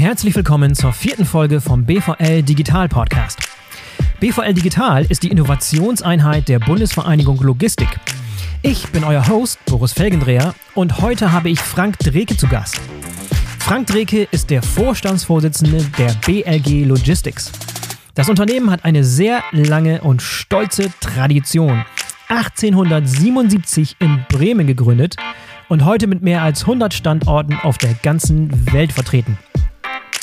herzlich willkommen zur vierten Folge vom BVL Digital Podcast. BVL Digital ist die Innovationseinheit der Bundesvereinigung Logistik. Ich bin euer Host, Boris Felgendreher, und heute habe ich Frank Dreke zu Gast. Frank Dreke ist der Vorstandsvorsitzende der BLG Logistics. Das Unternehmen hat eine sehr lange und stolze Tradition. 1877 in Bremen gegründet und heute mit mehr als 100 Standorten auf der ganzen Welt vertreten.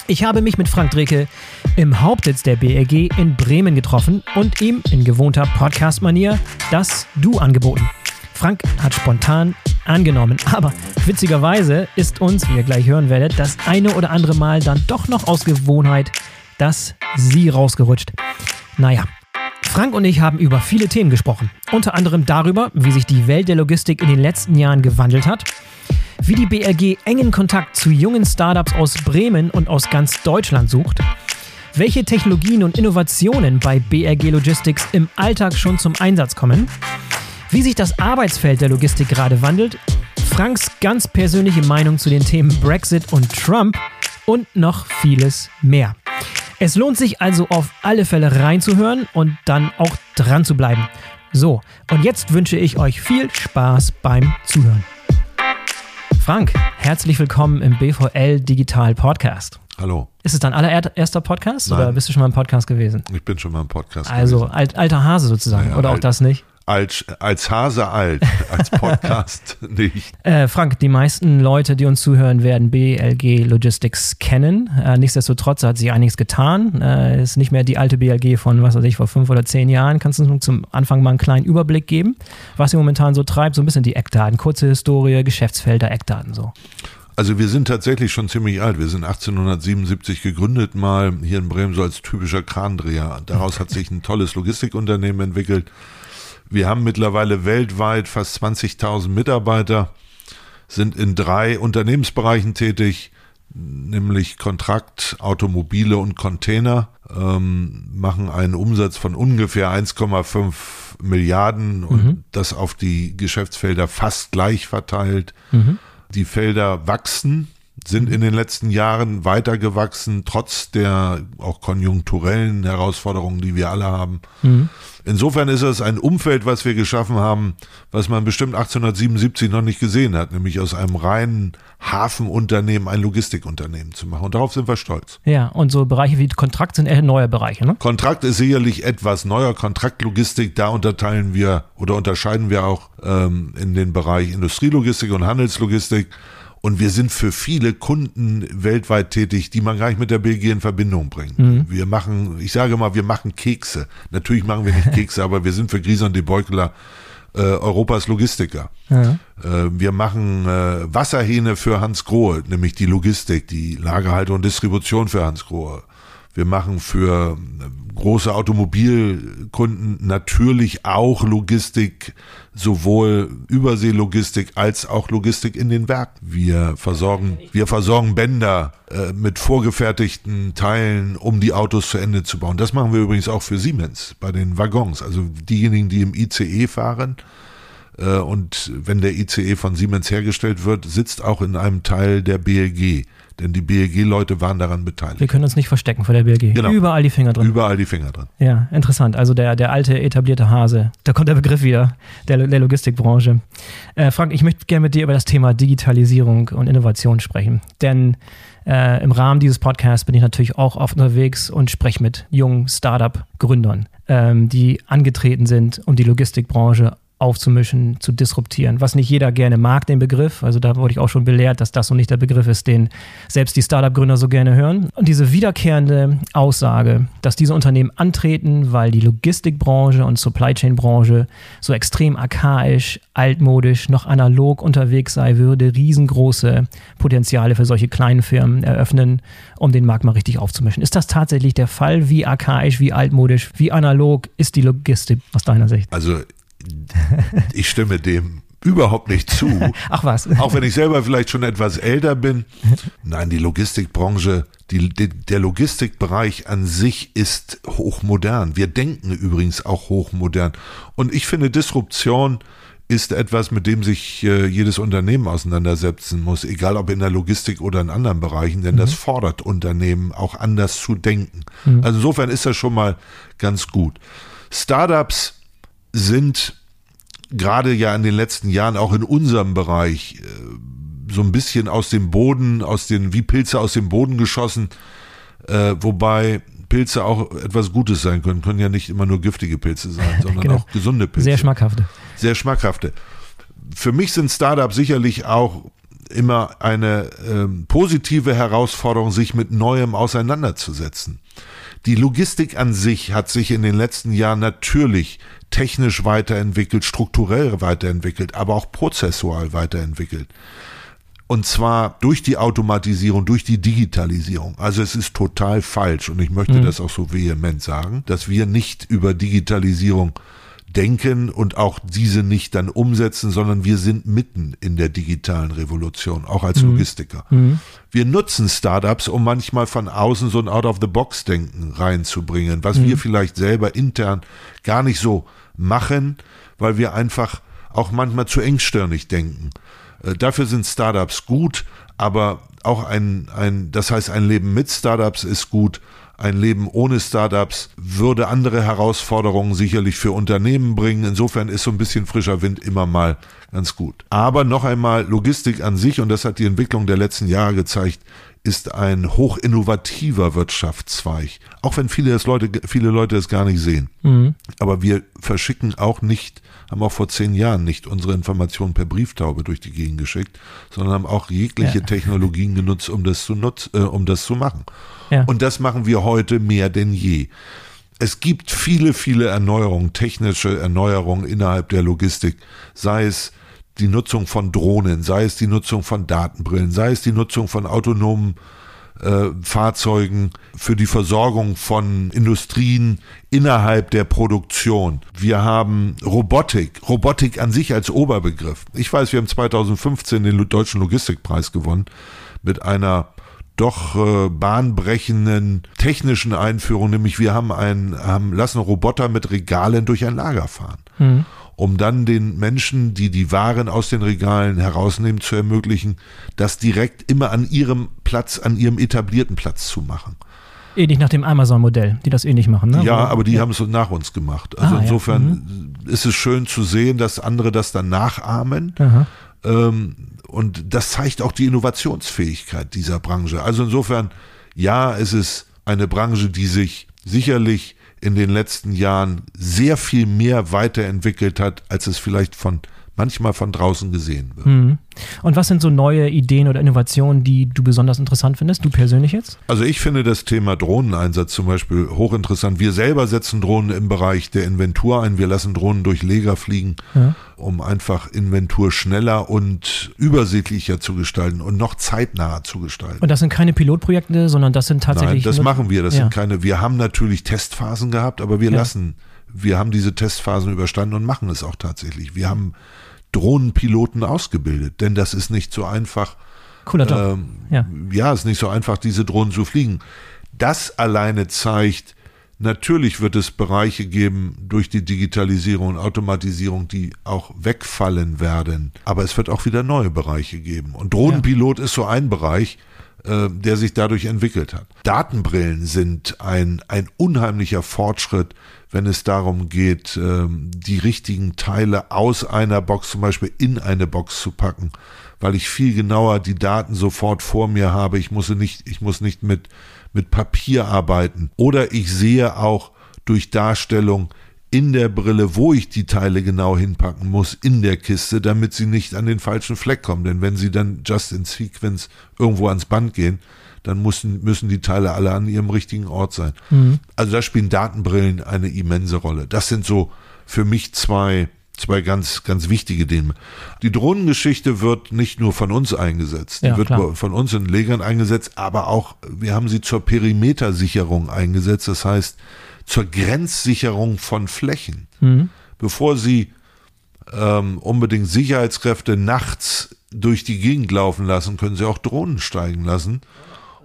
Ich habe mich mit Frank Dreke im Hauptsitz der BRG in Bremen getroffen und ihm in gewohnter Podcast-Manier das Du angeboten. Frank hat spontan angenommen, aber witzigerweise ist uns, wie ihr gleich hören werdet, das eine oder andere Mal dann doch noch aus Gewohnheit das Sie rausgerutscht. Naja, Frank und ich haben über viele Themen gesprochen. Unter anderem darüber, wie sich die Welt der Logistik in den letzten Jahren gewandelt hat, wie die BRG engen Kontakt zu jungen Startups aus Bremen und aus ganz Deutschland sucht, welche Technologien und Innovationen bei BRG Logistics im Alltag schon zum Einsatz kommen, wie sich das Arbeitsfeld der Logistik gerade wandelt, Franks ganz persönliche Meinung zu den Themen Brexit und Trump und noch vieles mehr. Es lohnt sich also auf alle Fälle reinzuhören und dann auch dran zu bleiben. So, und jetzt wünsche ich euch viel Spaß beim Zuhören. Frank, herzlich willkommen im BVL Digital Podcast. Hallo. Ist es dein allererster Podcast Nein. oder bist du schon mal im Podcast gewesen? Ich bin schon mal im Podcast. Also gewesen. alt, alter Hase sozusagen, Naja, oder auch alt. das nicht? Als, als Hase alt, als Podcast nicht. Äh, Frank, die meisten Leute, die uns zuhören, werden BLG Logistics kennen. Äh, nichtsdestotrotz hat sich einiges getan. Äh, ist nicht mehr die alte BLG von, was weiß ich, vor fünf oder zehn Jahren. Kannst du uns zum Anfang mal einen kleinen Überblick geben, was ihr momentan so treibt? So ein bisschen die Eckdaten, kurze Historie, Geschäftsfelder, Eckdaten so. Also wir sind tatsächlich schon ziemlich alt. Wir sind 1877 gegründet, mal hier in Bremen so als typischer Krandreher. Daraus hat sich ein tolles Logistikunternehmen entwickelt. Wir haben mittlerweile weltweit fast 20.000 Mitarbeiter, sind in drei Unternehmensbereichen tätig, nämlich Kontrakt, Automobile und Container, ähm, machen einen Umsatz von ungefähr 1,5 Milliarden und das auf die Geschäftsfelder fast gleich verteilt. Die Felder wachsen, sind in den letzten Jahren weiter gewachsen, trotz der auch konjunkturellen Herausforderungen, die wir alle haben. Insofern ist es ein Umfeld, was wir geschaffen haben, was man bestimmt 1877 noch nicht gesehen hat, nämlich aus einem reinen Hafenunternehmen ein Logistikunternehmen zu machen. Und darauf sind wir stolz. Ja, und so Bereiche wie Kontrakt sind eher neue Bereiche, ne? Kontrakt ist sicherlich etwas neuer. Kontraktlogistik, da unterteilen wir oder unterscheiden wir auch ähm, in den Bereich Industrielogistik und Handelslogistik. Und wir sind für viele Kunden weltweit tätig, die man gar nicht mit der BG in Verbindung bringt. Wir machen, ich sage mal, wir machen Kekse. Natürlich machen wir nicht Kekse, aber wir sind für Grieser und de Beukeler äh, Europas Logistiker. Ja. Äh, wir machen äh, Wasserhähne für Hans Grohe, nämlich die Logistik, die Lagerhaltung und Distribution für Hans Grohe. Wir machen für äh, große Automobilkunden natürlich auch Logistik, sowohl Überseelogistik als auch Logistik in den Werken. Wir versorgen, wir versorgen Bänder äh, mit vorgefertigten Teilen, um die Autos zu Ende zu bauen. Das machen wir übrigens auch für Siemens bei den Waggons. Also diejenigen, die im ICE fahren, äh, und wenn der ICE von Siemens hergestellt wird, sitzt auch in einem Teil der BLG. Denn die BLG-Leute waren daran beteiligt. Wir können uns nicht verstecken vor der BLG. Genau. Überall die Finger drin. Überall die Finger drin. Ja, interessant. Also der, der alte etablierte Hase. Da kommt der Begriff wieder, der, der Logistikbranche. Äh, Frank, ich möchte gerne mit dir über das Thema Digitalisierung und Innovation sprechen. Denn äh, im Rahmen dieses Podcasts bin ich natürlich auch oft unterwegs und spreche mit jungen Startup-Gründern, ähm, die angetreten sind, um die Logistikbranche aufzumischen, zu disruptieren. Was nicht jeder gerne mag, den Begriff. Also da wurde ich auch schon belehrt, dass das so nicht der Begriff ist, den selbst die Startup-Gründer so gerne hören. Und diese wiederkehrende Aussage, dass diese Unternehmen antreten, weil die Logistikbranche und Supply Chain-Branche so extrem archaisch, altmodisch, noch analog unterwegs sei, würde riesengroße Potenziale für solche kleinen Firmen eröffnen, um den Markt mal richtig aufzumischen. Ist das tatsächlich der Fall? Wie archaisch, wie altmodisch, wie analog ist die Logistik aus deiner Sicht? Also ich stimme dem überhaupt nicht zu. Ach was. Auch wenn ich selber vielleicht schon etwas älter bin. Nein, die Logistikbranche, die, die, der Logistikbereich an sich ist hochmodern. Wir denken übrigens auch hochmodern. Und ich finde, Disruption ist etwas, mit dem sich äh, jedes Unternehmen auseinandersetzen muss, egal ob in der Logistik oder in anderen Bereichen, denn mhm. das fordert Unternehmen auch anders zu denken. Mhm. Also insofern ist das schon mal ganz gut. Startups sind gerade ja in den letzten Jahren auch in unserem Bereich äh, so ein bisschen aus dem Boden, aus den, wie Pilze aus dem Boden geschossen, äh, wobei Pilze auch etwas Gutes sein können, können ja nicht immer nur giftige Pilze sein, sondern genau. auch gesunde Pilze. Sehr schmackhafte. Sehr schmackhafte. Für mich sind Startups sicherlich auch immer eine ähm, positive Herausforderung, sich mit Neuem auseinanderzusetzen. Die Logistik an sich hat sich in den letzten Jahren natürlich technisch weiterentwickelt, strukturell weiterentwickelt, aber auch prozessual weiterentwickelt. Und zwar durch die Automatisierung, durch die Digitalisierung. Also es ist total falsch und ich möchte mhm. das auch so vehement sagen, dass wir nicht über Digitalisierung denken und auch diese nicht dann umsetzen, sondern wir sind mitten in der digitalen Revolution, auch als mhm. Logistiker. Mhm. Wir nutzen Startups, um manchmal von außen so ein Out-of-the-Box-Denken reinzubringen, was mhm. wir vielleicht selber intern gar nicht so machen, weil wir einfach auch manchmal zu engstirnig denken. Äh, dafür sind Startups gut, aber auch ein, ein, das heißt, ein Leben mit Startups ist gut. Ein Leben ohne Startups würde andere Herausforderungen sicherlich für Unternehmen bringen. Insofern ist so ein bisschen frischer Wind immer mal ganz gut. Aber noch einmal, Logistik an sich, und das hat die Entwicklung der letzten Jahre gezeigt, ist ein hochinnovativer Wirtschaftszweig. Auch wenn viele, Leute, viele Leute es gar nicht sehen. Mhm. Aber wir verschicken auch nicht haben auch vor zehn Jahren nicht unsere Informationen per Brieftaube durch die Gegend geschickt, sondern haben auch jegliche ja. Technologien genutzt, um das zu nutz, äh, um das zu machen. Ja. Und das machen wir heute mehr denn je. Es gibt viele, viele Erneuerungen, technische Erneuerungen innerhalb der Logistik, sei es die Nutzung von Drohnen, sei es die Nutzung von Datenbrillen, sei es die Nutzung von autonomen äh, Fahrzeugen für die Versorgung von Industrien innerhalb der Produktion. Wir haben Robotik, Robotik an sich als Oberbegriff. Ich weiß, wir haben 2015 den Deutschen Logistikpreis gewonnen mit einer doch äh, bahnbrechenden technischen Einführung, nämlich wir haben einen, haben lassen Roboter mit Regalen durch ein Lager fahren. Mhm um dann den Menschen, die die Waren aus den Regalen herausnehmen, zu ermöglichen, das direkt immer an ihrem Platz, an ihrem etablierten Platz zu machen. Ähnlich nach dem Amazon-Modell, die das ähnlich machen, ne? Ja, aber die ja. haben es nach uns gemacht. Also ah, insofern ja. mhm. ist es schön zu sehen, dass andere das dann nachahmen. Ähm, und das zeigt auch die Innovationsfähigkeit dieser Branche. Also insofern, ja, es ist eine Branche, die sich sicherlich in den letzten Jahren sehr viel mehr weiterentwickelt hat, als es vielleicht von manchmal von draußen gesehen wird. Mhm. Und was sind so neue Ideen oder Innovationen, die du besonders interessant findest, du persönlich jetzt? Also ich finde das Thema Drohneneinsatz zum Beispiel hochinteressant. Wir selber setzen Drohnen im Bereich der Inventur ein. Wir lassen Drohnen durch Leger fliegen, ja. um einfach Inventur schneller und übersichtlicher zu gestalten und noch zeitnaher zu gestalten. Und das sind keine Pilotprojekte, sondern das sind tatsächlich. Nein, das machen wir. Das ja. sind keine. Wir haben natürlich Testphasen gehabt, aber wir ja. lassen wir haben diese Testphasen überstanden und machen es auch tatsächlich. Wir haben Drohnenpiloten ausgebildet, denn das ist nicht so einfach. Cooler Job. Ähm, ja. ja, ist nicht so einfach, diese Drohnen zu fliegen. Das alleine zeigt, natürlich wird es Bereiche geben durch die Digitalisierung und Automatisierung, die auch wegfallen werden. Aber es wird auch wieder neue Bereiche geben. Und Drohnenpilot ja. ist so ein Bereich, äh, der sich dadurch entwickelt hat. Datenbrillen sind ein, ein unheimlicher Fortschritt wenn es darum geht, ähm, die richtigen Teile aus einer Box zum Beispiel in eine Box zu packen, weil ich viel genauer die Daten sofort vor mir habe. Ich muss nicht, ich muss nicht mit, mit Papier arbeiten. Oder ich sehe auch durch Darstellung in der Brille, wo ich die Teile genau hinpacken muss, in der Kiste, damit sie nicht an den falschen Fleck kommen. Denn wenn sie dann just in sequence irgendwo ans Band gehen, dann müssen, müssen die Teile alle an ihrem richtigen Ort sein. Mhm. Also da spielen Datenbrillen eine immense Rolle. Das sind so für mich zwei, zwei ganz, ganz wichtige Dinge. Die Drohnengeschichte wird nicht nur von uns eingesetzt, die ja, wird klar. von uns in Legern eingesetzt, aber auch, wir haben sie zur Perimetersicherung eingesetzt, das heißt zur Grenzsicherung von Flächen. Mhm. Bevor sie ähm, unbedingt Sicherheitskräfte nachts durch die Gegend laufen lassen, können sie auch Drohnen steigen lassen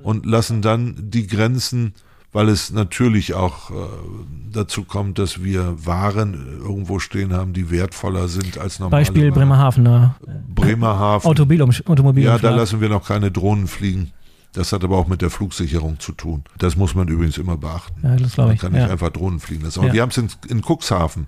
und lassen dann die Grenzen weil es natürlich auch äh, dazu kommt, dass wir Waren irgendwo stehen haben, die wertvoller sind als normale Beispiel Waren. Bremerhaven. Ne? Bremerhaven. Automobil Automobil ja, da lassen wir noch keine Drohnen fliegen. Das hat aber auch mit der Flugsicherung zu tun. Das muss man übrigens immer beachten. Ja, das glaube Man ich. kann nicht Ja. einfach Drohnen fliegen lassen. Aber Ja. wir haben es in, in Cuxhaven.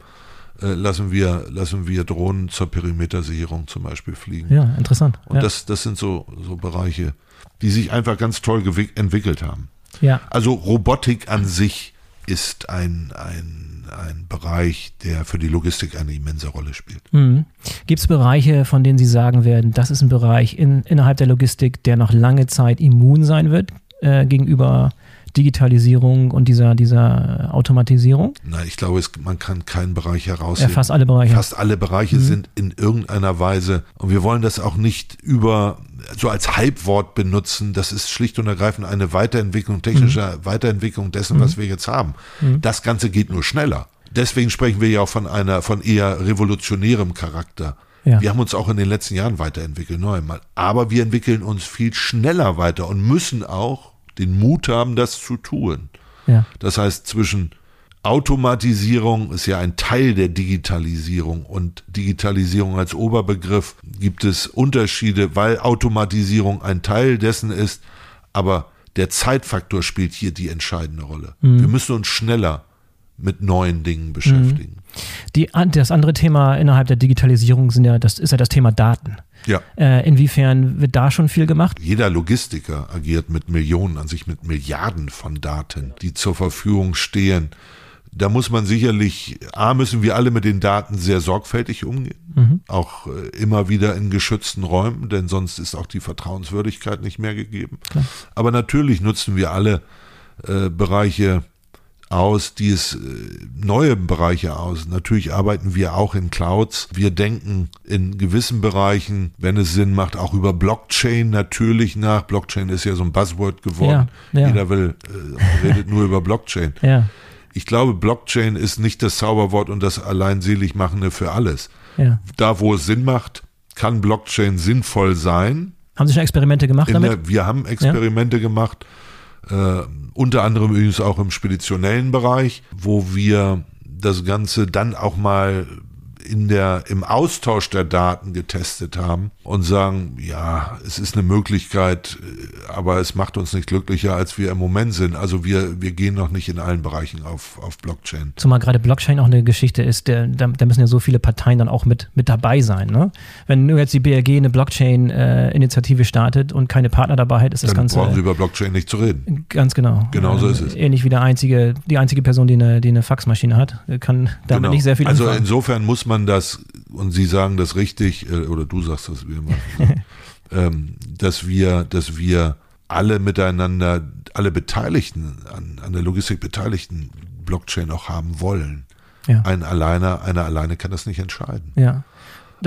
Äh, lassen, wir, lassen wir Drohnen zur Perimetersicherung zum Beispiel fliegen. ja, interessant. Und ja. das, das sind so, so Bereiche, die sich einfach ganz toll entwickelt haben. ja. Also Robotik an sich ist ein, ein, ein Bereich, der für die Logistik eine immense Rolle spielt. Mhm. Gibt es Bereiche, von denen Sie sagen werden, das ist ein Bereich in, innerhalb der Logistik, der noch lange Zeit immun sein wird äh, gegenüber Digitalisierung und dieser, dieser Automatisierung? Na, ich glaube, es, man kann keinen Bereich Ja, herausheben. fast alle Bereiche. Fast alle Bereiche sind in irgendeiner Weise, und wir wollen das auch nicht über, so als Halbwort benutzen, das ist schlicht und ergreifend eine Weiterentwicklung, technische Weiterentwicklung dessen, was wir jetzt haben. Das Ganze geht nur schneller. Deswegen sprechen wir ja auch von einer, von eher revolutionärem Charakter. Ja. Wir haben uns auch in den letzten Jahren weiterentwickelt, noch einmal. Aber wir entwickeln uns viel schneller weiter und müssen auch den Mut haben, das zu tun. Ja. Das heißt, zwischen Automatisierung ist ja ein Teil der Digitalisierung und Digitalisierung als Oberbegriff gibt es Unterschiede, weil Automatisierung ein Teil dessen ist, aber der Zeitfaktor spielt hier die entscheidende Rolle. Wir müssen uns schneller mit neuen Dingen beschäftigen. Die, das andere Thema innerhalb der Digitalisierung sind ja, das ist ja das Thema Daten. Ja. Äh, inwiefern wird da schon viel gemacht? Jeder Logistiker agiert mit Millionen, an sich mit Milliarden von Daten, die zur Verfügung stehen. Da muss man sicherlich, A, müssen wir alle mit den Daten sehr sorgfältig umgehen, auch äh, immer wieder in geschützten Räumen, denn sonst ist auch die Vertrauenswürdigkeit nicht mehr gegeben. Aber natürlich nutzen wir alle äh, Bereiche aus, die es äh, neue Bereiche aus. Natürlich arbeiten wir auch in Clouds. Wir denken in gewissen Bereichen, wenn es Sinn macht, auch über Blockchain natürlich nach. Blockchain ist ja so ein Buzzword geworden. Ja, ja. Jeder will, äh, redet nur über Blockchain. Ja, Ich glaube, Blockchain ist nicht das Zauberwort und das allein selig machende für alles. Da, wo es Sinn macht, kann Blockchain sinnvoll sein. Haben Sie schon Experimente gemacht damit? der, wir haben Experimente gemacht, äh, unter anderem übrigens auch im speditionellen Bereich, wo wir das Ganze dann auch mal in der, im Austausch der Daten getestet haben und sagen, ja, es ist eine Möglichkeit, äh, aber es macht uns nicht glücklicher, als wir im Moment sind. Also wir, wir gehen noch nicht in allen Bereichen auf, auf Blockchain. Zumal gerade Blockchain auch eine Geschichte ist, der, da, da müssen ja so viele Parteien dann auch mit, mit dabei sein. Ne? Wenn nur jetzt die BRG eine Blockchain-Initiative startet und keine Partner dabei hat, ist das Dann Ganze brauchen Sie über Blockchain nicht zu reden. ganz genau. Genau so Äh, ist es. Ähnlich wie der einzige, die einzige Person, die eine, die eine Faxmaschine hat, kann damit Genau. nicht sehr viel Also anfangen. insofern muss man das, und Sie sagen das richtig, äh, oder du sagst das wie immer, ähm, dass wir, dass wir alle miteinander, alle Beteiligten, an, an der Logistik beteiligten Blockchain auch haben wollen. Ja. Ein alleine, einer alleine kann das nicht entscheiden. ja.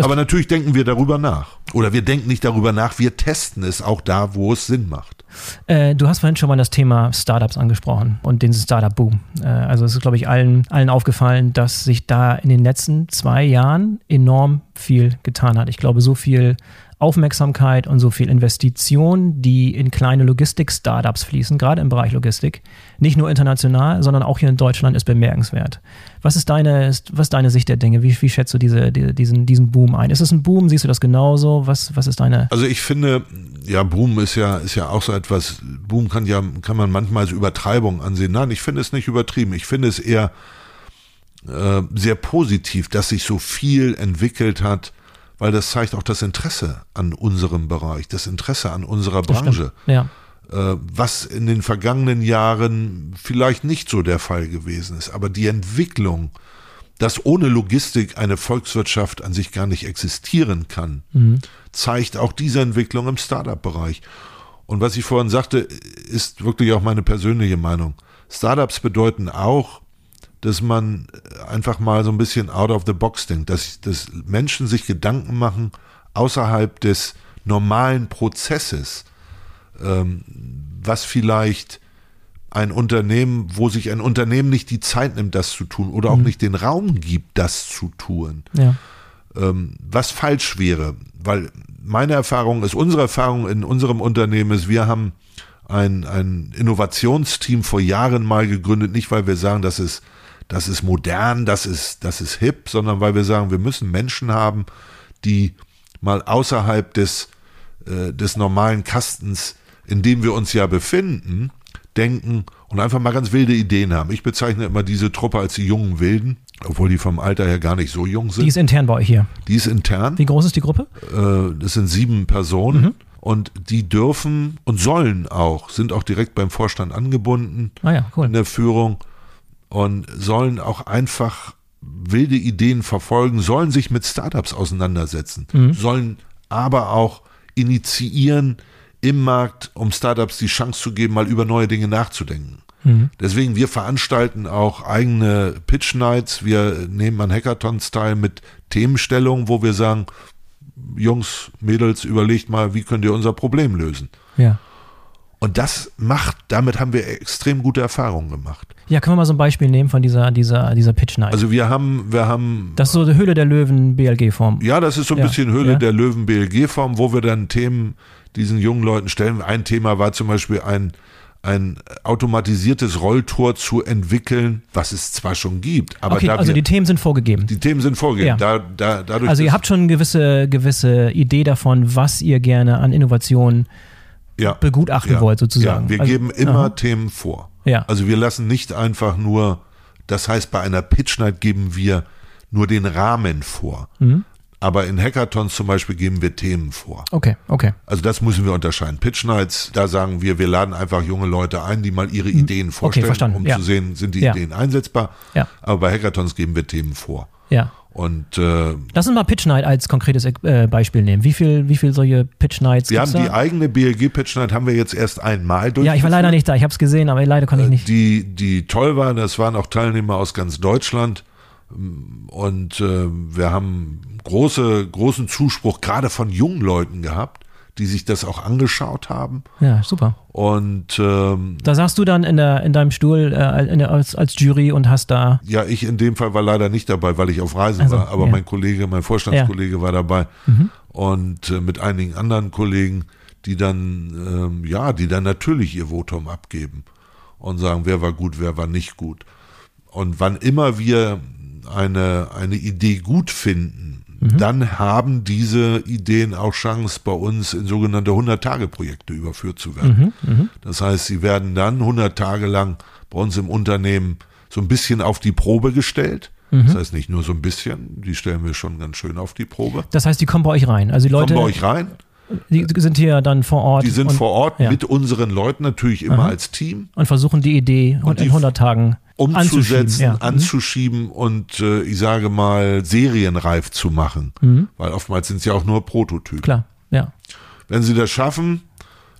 Aber natürlich denken wir darüber nach. Oder wir denken nicht darüber nach, wir testen es auch da, wo es Sinn macht. Äh, du hast vorhin schon mal das Thema Startups angesprochen und den Startup-Boom. Äh, also es ist, glaube ich, allen, allen aufgefallen, dass sich da in den letzten zwei Jahren enorm viel getan hat. Ich glaube, so viel Aufmerksamkeit und so viel Investition, die in kleine Logistik-Startups fließen, gerade im Bereich Logistik, nicht nur international, sondern auch hier in Deutschland, ist bemerkenswert. Was ist deine, ist, was ist deine Sicht der Dinge? Wie, wie schätzt du diese, die, diesen, diesen Boom ein? Ist es ein Boom? Siehst du das genauso? Was, was ist deine. Also ich finde, ja, Boom ist ja, ist ja auch so etwas, Boom kann ja, kann man manchmal als Übertreibung ansehen. Nein, ich finde es nicht übertrieben. Ich finde es eher äh, sehr positiv, dass sich so viel entwickelt hat, weil das zeigt auch das Interesse an unserem Bereich, das Interesse an unserer Branche. Ja. Äh, was in den vergangenen Jahren vielleicht nicht so der Fall gewesen ist. Aber die Entwicklung, dass ohne Logistik eine Volkswirtschaft an sich gar nicht existieren kann, zeigt auch diese Entwicklung im Startup-Bereich. Und was ich vorhin sagte, ist wirklich auch meine persönliche Meinung. Startups bedeuten auch, dass man einfach mal so ein bisschen out of the box denkt, dass, dass Menschen sich Gedanken machen außerhalb des normalen Prozesses, ähm, was vielleicht ein Unternehmen, wo sich ein Unternehmen nicht die Zeit nimmt, das zu tun oder auch nicht den Raum gibt, das zu tun, Ja. ähm, was falsch wäre. Weil meine Erfahrung ist, unsere Erfahrung in unserem Unternehmen ist, wir haben ein, ein Innovationsteam vor Jahren mal gegründet, nicht weil wir sagen, das ist, das ist modern, das ist, das ist hip, sondern weil wir sagen, wir müssen Menschen haben, die mal außerhalb des, äh, des normalen Kastens, in dem wir uns ja befinden, denken und einfach mal ganz wilde Ideen haben. Ich bezeichne immer diese Truppe als die jungen Wilden, obwohl die vom Alter her gar nicht so jung sind. Die ist intern bei euch hier. Die ist intern. Wie groß ist die Gruppe? Äh, das sind sieben Personen. Mhm. Und die dürfen und sollen auch, sind auch direkt beim Vorstand angebunden ah ja, cool. in der Führung und sollen auch einfach wilde Ideen verfolgen, sollen sich mit Startups auseinandersetzen, mhm. sollen aber auch initiieren im Markt, um Startups die Chance zu geben, mal über neue Dinge nachzudenken. Mhm. Deswegen, wir veranstalten auch eigene Pitch Nights. Wir nehmen an Hackathon-Style mit Themenstellungen, wo wir sagen, Jungs, Mädels, überlegt mal, wie könnt ihr unser Problem lösen? Ja. Und das macht, damit haben wir extrem gute Erfahrungen gemacht. Ja, können wir mal so ein Beispiel nehmen von dieser, dieser, dieser Pitch Night? Also wir haben, wir haben. Das ist so die Höhle der Löwen BLG-Form. Ja, das ist so ein ja. bisschen Höhle ja. der Löwen BLG-Form, wo wir dann Themen diesen jungen Leuten stellen. Ein Thema war zum Beispiel ein, ein automatisiertes Rolltor zu entwickeln, was es zwar schon gibt, aber okay, also wir, die Themen sind vorgegeben. Die Themen sind vorgegeben. Ja. Da, da, dadurch, also ihr habt schon eine gewisse, gewisse Idee davon, was ihr gerne an Innovationen ja. begutachten ja. wollt, sozusagen. Wir also, geben immer aha. Themen vor. Ja. Also wir lassen nicht einfach nur, das heißt, bei einer Pitch Night geben wir nur den Rahmen vor. Mhm. Aber in Hackathons zum Beispiel geben wir Themen vor. Okay, okay. Also das müssen wir unterscheiden. Pitch Nights, da sagen wir, wir laden einfach junge Leute ein, die mal ihre hm, Ideen vorstellen, okay, um ja. zu sehen, sind die ja. Ideen einsetzbar. Ja. Aber bei Hackathons geben wir Themen vor. Ja. Und äh, lass uns mal Pitch Night als konkretes äh, Beispiel nehmen. Wie viel, wie viel solche Pitch Nights? Wir haben da? die eigene BLG Pitch Night haben wir jetzt erst einmal durch. Ja, ich war leider nicht da. Ich habe es gesehen, aber leider konnte ich äh, nicht. Die, die toll waren, das waren auch Teilnehmer aus ganz Deutschland. Und äh, wir haben große, großen Zuspruch gerade von jungen Leuten gehabt, die sich das auch angeschaut haben. Ja, super. Und ähm, da saßt du dann in, der, in deinem Stuhl äh, in der, als, als Jury und hast da. Ja, ich in dem Fall war leider nicht dabei, weil ich auf Reisen also, war. Aber ja. mein Kollege, mein Vorstandskollege ja. war dabei. Mhm. Und äh, mit einigen anderen Kollegen, die dann, ähm, ja, die dann natürlich ihr Votum abgeben und sagen, wer war gut, wer war nicht gut. Und wann immer wir eine, eine Idee gut finden, mhm. dann haben diese Ideen auch Chance, bei uns in sogenannte 100-Tage-Projekte überführt zu werden. Mhm. Mhm. Das heißt, sie werden dann 100 Tage lang bei uns im Unternehmen so ein bisschen auf die Probe gestellt. Mhm. Das heißt nicht nur so ein bisschen, die stellen wir schon ganz schön auf die Probe. Das heißt, die kommen bei euch rein. Also die Leute kommen bei euch rein. Die sind hier dann vor Ort. Die sind vor Ort ja. mit unseren Leuten natürlich immer Aha. als Team. Und versuchen die Idee und in 100 Tagen umzusetzen, ja. Mhm. anzuschieben und äh, ich sage mal serienreif zu machen. Mhm. Weil oftmals sind es ja auch nur Prototypen. Klar, ja. Wenn sie das schaffen,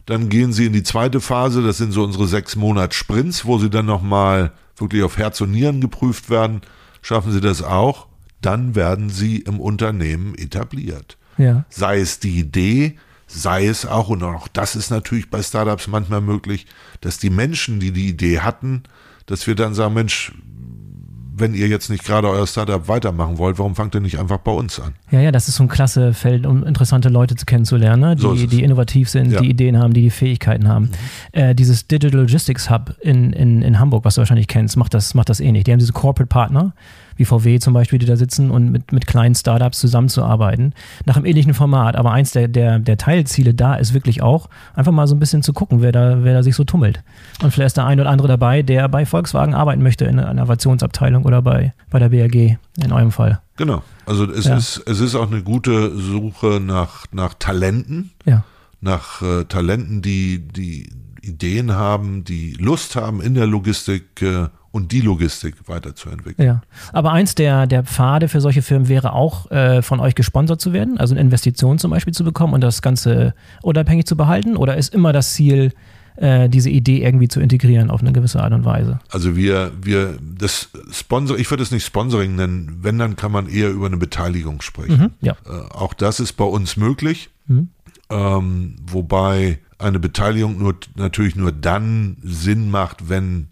dann gehen sie in die zweite Phase, das sind so unsere sechs Monat Sprints, wo sie dann nochmal wirklich auf Herz und Nieren geprüft werden. Schaffen sie das auch, dann werden sie im Unternehmen etabliert. Ja. Sei es die Idee, sei es auch, und auch das ist natürlich bei Startups manchmal möglich, dass die Menschen, die die Idee hatten, dass wir dann sagen, Mensch, wenn ihr jetzt nicht gerade euer Startup weitermachen wollt, warum fangt ihr nicht einfach bei uns an? Ja, ja, das ist so ein klasse Feld, um interessante Leute zu kennenzulernen, ne? die, so die innovativ sind, ja. die Ideen haben, die die Fähigkeiten haben. Mhm. Äh, dieses Digital Logistics Hub in, in, in Hamburg, was du wahrscheinlich kennst, macht das, macht das ähnlich. Die haben diese Corporate Partner, wie VW zum Beispiel, die da sitzen und mit, mit kleinen Startups zusammenzuarbeiten, nach einem ähnlichen Format. Aber eins der, der, der Teilziele da ist wirklich auch, einfach mal so ein bisschen zu gucken, wer da, wer da sich so tummelt. Und vielleicht ist der ein oder andere dabei, der bei Volkswagen arbeiten möchte in einer Innovationsabteilung oder bei, bei der BRG in eurem Fall. Genau. Also es, ja. ist, es ist auch eine gute Suche nach, nach Talenten. Ja. Nach äh, Talenten, die, die Ideen haben, die Lust haben, in der Logistik äh, und die Logistik weiterzuentwickeln. Ja, aber eins der, der Pfade für solche Firmen wäre auch, äh, von euch gesponsert zu werden, also eine Investition zum Beispiel zu bekommen und das Ganze unabhängig zu behalten? Oder ist immer das Ziel, äh, diese Idee irgendwie zu integrieren auf eine gewisse Art und Weise? Also wir, wir, das Sponsor, ich würde es nicht Sponsoring nennen, wenn, dann kann man eher über eine Beteiligung sprechen. Mhm, ja. Äh, auch das ist bei uns möglich. Mhm. Ähm, wobei eine Beteiligung nur, natürlich nur dann Sinn macht, wenn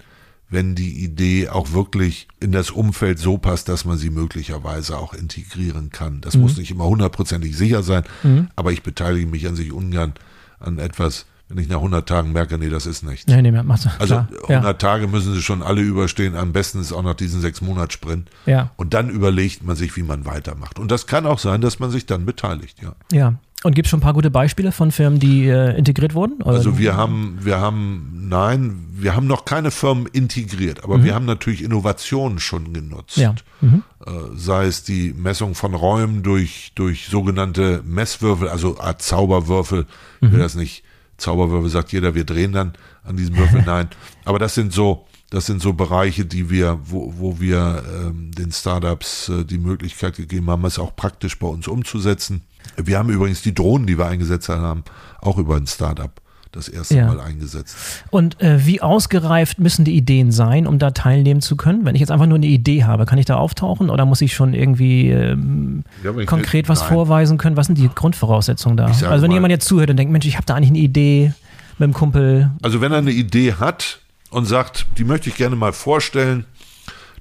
wenn die Idee auch wirklich in das Umfeld so passt, dass man sie möglicherweise auch integrieren kann. Das mhm. muss nicht immer hundertprozentig sicher sein, mhm. aber ich beteilige mich an sich ungern an etwas, wenn ich nach 100 Tagen merke, nee, das ist nichts. Nee, nee, machst du. Also klar. 100 ja. Tage müssen sie schon alle überstehen. Am besten ist auch noch diesen sechs Monats Sprint. Ja. Und dann überlegt man sich, wie man weitermacht. Und das kann auch sein, dass man sich dann beteiligt, ja. Ja. Und gibt es schon ein paar gute Beispiele von Firmen, die äh, integriert wurden? Oder? Also wir haben, wir haben, nein, wir haben noch keine Firmen integriert, aber wir haben natürlich Innovationen schon genutzt. Mhm. Ja. Mhm. Äh, sei es die Messung von Räumen durch, durch sogenannte Messwürfel, also Art Zauberwürfel. Mhm. will das nicht, Zauberwürfel sagt jeder, wir drehen dann an diesem Würfel, nein. Aber das sind so, das sind so Bereiche, die wir, wo, wo wir ähm, den Startups äh, die Möglichkeit gegeben haben, es auch praktisch bei uns umzusetzen. Wir haben übrigens die Drohnen, die wir eingesetzt haben, auch über ein Startup das erste Ja. Mal eingesetzt. Und äh, wie ausgereift müssen die Ideen sein, um da teilnehmen zu können? Wenn ich jetzt einfach nur eine Idee habe, kann ich da auftauchen oder muss ich schon irgendwie ähm, Ja, konkret was Nein. vorweisen können? Was sind die Grundvoraussetzungen da? Also wenn mal- jemand jetzt zuhört und denkt, Mensch, ich habe da eigentlich eine Idee mit dem Kumpel. Also wenn er eine Idee hat und sagt, die möchte ich gerne mal vorstellen,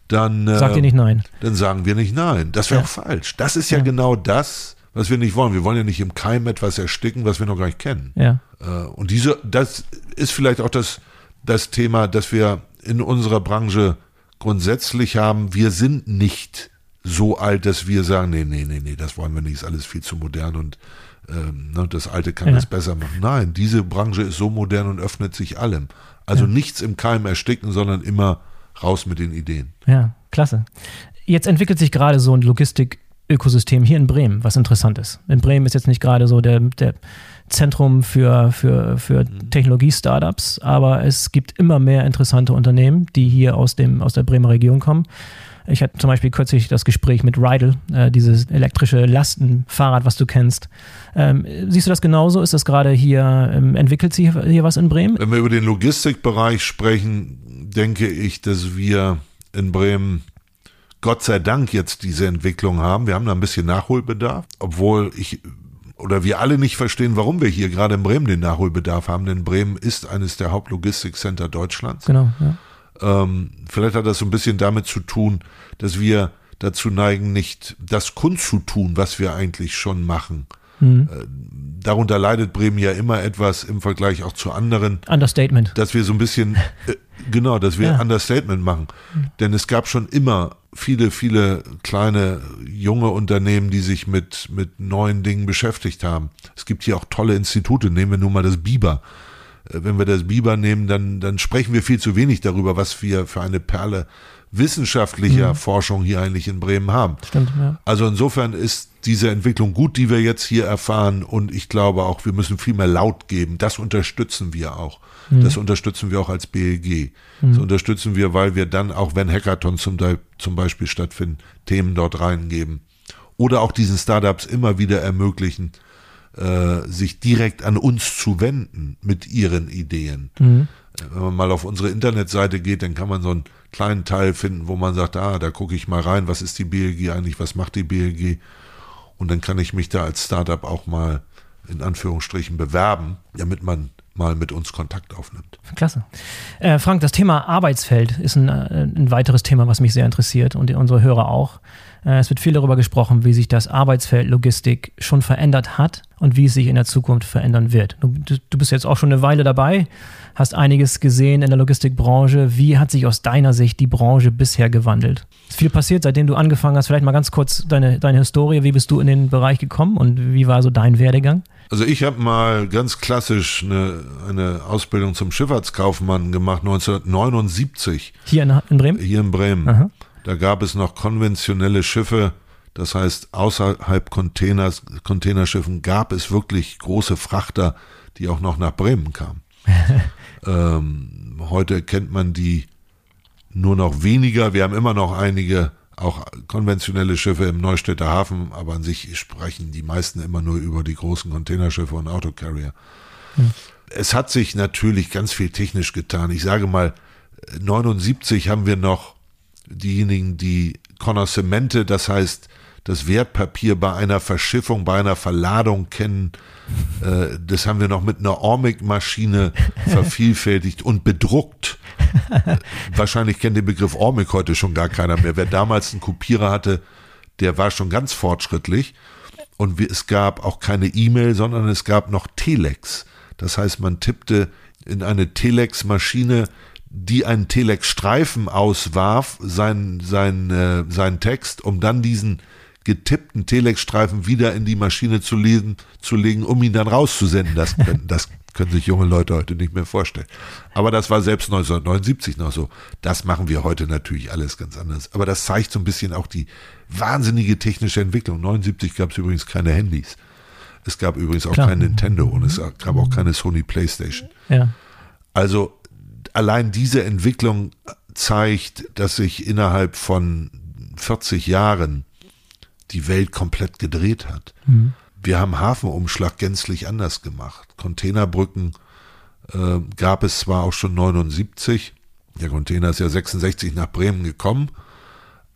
dann, äh, Sagt ihr nicht nein? dann sagen wir nicht nein. Das wäre Ja. auch falsch. Das ist ja, genau das, was wir nicht wollen. Wir wollen ja nicht im Keim etwas ersticken, was wir noch gar nicht kennen. Ja. Äh, Und diese, das ist vielleicht auch das, das Thema, das wir in unserer Branche grundsätzlich haben. Wir sind nicht so alt, dass wir sagen, nee, nee, nee, nee, das wollen wir nicht, ist alles viel zu modern und ähm, ne, das Alte kann Ja. das besser machen. Nein, diese Branche ist so modern und öffnet sich allem. Also nichts im Keim ersticken, sondern immer raus mit den Ideen. Ja, klasse. Jetzt entwickelt sich gerade so ein Logistik-Ökosystem hier in Bremen, was interessant ist. In Bremen ist jetzt nicht gerade so der, der Zentrum für, für, für Technologie-Startups, aber es gibt immer mehr interessante Unternehmen, die hier aus, dem, aus der Bremer Region kommen. Ich hatte zum Beispiel kürzlich das Gespräch mit Rydel, äh, dieses elektrische Lastenfahrrad, was du kennst. Ähm, siehst du das genauso? Ist das gerade hier, ähm, entwickelt sich hier, hier was in Bremen? Wenn wir über den Logistikbereich sprechen, denke ich, dass wir in Bremen Gott sei Dank jetzt diese Entwicklung haben. Wir haben da ein bisschen Nachholbedarf, obwohl ich oder wir alle nicht verstehen, warum wir hier gerade in Bremen den Nachholbedarf haben, denn Bremen ist eines der Hauptlogistikcenter Deutschlands. Genau, ja. Ähm, vielleicht hat das so ein bisschen damit zu tun, dass wir dazu neigen, nicht das kundzutun, was wir eigentlich schon machen. Mhm. Äh, darunter leidet Bremen ja immer etwas im Vergleich auch zu anderen Understatement. dass wir so ein bisschen, äh, genau, dass wir Ja. Understatement machen. Denn es gab schon immer viele, viele kleine, junge Unternehmen, die sich mit, mit neuen Dingen beschäftigt haben. Es gibt hier auch tolle Institute, nehmen wir nun mal das Biber. Äh, Wenn wir das Biber nehmen, dann, dann sprechen wir viel zu wenig darüber, was wir für eine Perle wissenschaftlicher Forschung hier eigentlich in Bremen haben. Stimmt, ja. Also insofern ist diese Entwicklung gut, die wir jetzt hier erfahren. Und ich glaube auch, wir müssen viel mehr laut geben. Das unterstützen wir auch. Das unterstützen wir auch als BEG. Das unterstützen wir, weil wir dann, auch wenn Hackathons zum, zum Beispiel stattfinden, Themen dort reingeben. Oder auch diesen Startups immer wieder ermöglichen, äh, sich direkt an uns zu wenden mit ihren Ideen. Äh, Wenn man mal auf unsere Internetseite geht, dann kann man so einen kleinen Teil finden, wo man sagt, ah, da gucke ich mal rein, was ist die BLG eigentlich, was macht die BLG? Und dann kann ich mich da als Startup auch mal in Anführungsstrichen bewerben, damit man mal mit uns Kontakt aufnimmt. Klasse. Äh, Frank, das Thema Arbeitsfeld ist ein, äh, ein weiteres Thema, was mich sehr interessiert und unsere Hörer auch. Äh, es wird viel darüber gesprochen, wie sich das Arbeitsfeld Logistik schon verändert hat und wie es sich in der Zukunft verändern wird. Du, du bist jetzt auch schon eine Weile dabei, hast einiges gesehen in der Logistikbranche. Wie hat sich aus deiner Sicht die Branche bisher gewandelt? Ist viel passiert, seitdem du angefangen hast. Vielleicht mal ganz kurz deine, deine Historie. Wie bist du in den Bereich gekommen und wie war so dein Werdegang? Also ich habe mal ganz klassisch eine, eine Ausbildung zum Schifffahrtskaufmann gemacht, 1979 Hier in, in Bremen? hier in Bremen. Aha. Da gab es noch konventionelle Schiffe, das heißt außerhalb Containers, Containerschiffen gab es wirklich große Frachter, die auch noch nach Bremen kamen. ähm, heute kennt man die nur noch weniger. Wir haben immer noch einige auch konventionelle Schiffe im Neustädter Hafen, aber an sich sprechen die meisten immer nur über die großen Containerschiffe und Autocarrier. Es hat sich natürlich ganz viel technisch getan. Ich sage mal, 79 haben wir noch diejenigen, die Konnossemente, das heißt das Wertpapier bei einer Verschiffung, bei einer Verladung kennen. Äh, das haben wir noch mit einer Ormic-Maschine vervielfältigt und bedruckt. Wahrscheinlich kennt den Begriff Ormic heute schon gar keiner mehr. Wer damals einen Kopierer hatte, der war schon ganz fortschrittlich. Und es gab auch keine E-Mail, sondern es gab noch Telex. Das heißt, man tippte in eine Telex-Maschine, die einen Telex-Streifen auswarf, seinen sein, äh, sein Text, um dann diesen getippten Telex-Streifen wieder in die Maschine zu, lesen, zu legen, um ihn dann rauszusenden. Das, das können sich junge Leute heute nicht mehr vorstellen. Aber das war selbst 1979 noch so. Das machen wir heute natürlich alles ganz anders. Aber das zeigt so ein bisschen auch die wahnsinnige technische Entwicklung. 79 gab es übrigens keine Handys. Es gab übrigens auch Klar. kein Nintendo und es gab auch keine Sony PlayStation. Ja. Also allein diese Entwicklung zeigt, dass sich innerhalb von 40 Jahren die Welt komplett gedreht hat. Mhm. Wir haben Hafenumschlag gänzlich anders gemacht. Containerbrücken äh, gab es zwar auch schon 79, der Container ist ja 66 nach Bremen gekommen,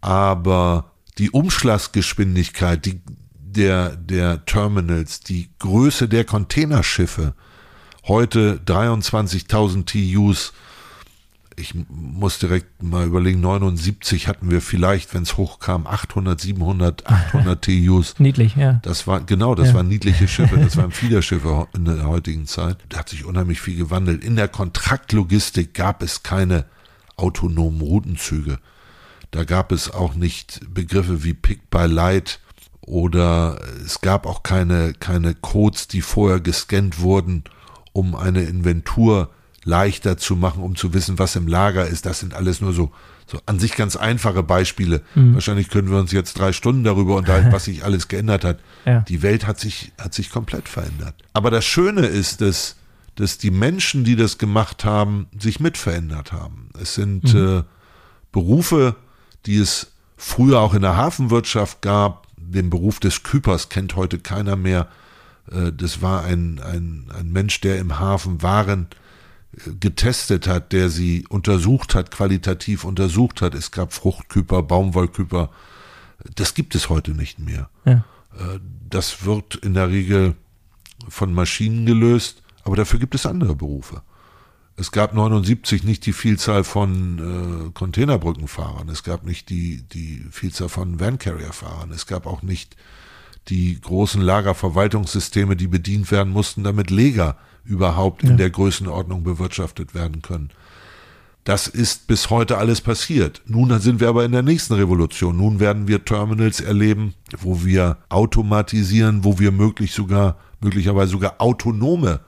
aber die Umschlagsgeschwindigkeit die, der, der Terminals, die Größe der Containerschiffe, heute 23.000 TUs, ich muss direkt mal überlegen, 79 hatten wir vielleicht, wenn es hochkam, 800, 700, 800 TUs. Niedlich, ja. Das war, genau, das ja. waren niedliche Schiffe, das waren Fiederschiffe in der heutigen Zeit. Da hat sich unheimlich viel gewandelt. In der Kontraktlogistik gab es keine autonomen Routenzüge. Da gab es auch nicht Begriffe wie Pick by Light oder es gab auch keine, keine Codes, die vorher gescannt wurden, um eine Inventur leichter zu machen, um zu wissen, was im Lager ist. Das sind alles nur so, so an sich ganz einfache Beispiele. Mhm. Wahrscheinlich können wir uns jetzt drei Stunden darüber unterhalten, was sich alles geändert hat. Ja. Die Welt hat sich, hat sich komplett verändert. Aber das Schöne ist, dass, dass die Menschen, die das gemacht haben, sich mit verändert haben. Es sind mhm. äh, Berufe, die es früher auch in der Hafenwirtschaft gab. Den Beruf des Küpers kennt heute keiner mehr. Äh, das war ein, ein, ein Mensch, der im Hafen Waren getestet hat, der sie untersucht hat, qualitativ untersucht hat. Es gab Fruchtküper, Baumwollküper. Das gibt es heute nicht mehr. Ja. Äh, das wird in der Regel von Maschinen gelöst, aber dafür gibt es andere Berufe. Es gab 79 nicht die Vielzahl von äh, Containerbrückenfahrern, es gab nicht die, die Vielzahl von Vancarrier-Fahrern, es gab auch nicht die großen Lagerverwaltungssysteme, die bedient werden mussten, damit Leger überhaupt ja. in der Größenordnung bewirtschaftet werden können. Das ist bis heute alles passiert. Nun sind wir aber in der nächsten Revolution. Nun werden wir Terminals erleben, wo wir automatisieren, wo wir möglich sogar, möglicherweise sogar autonome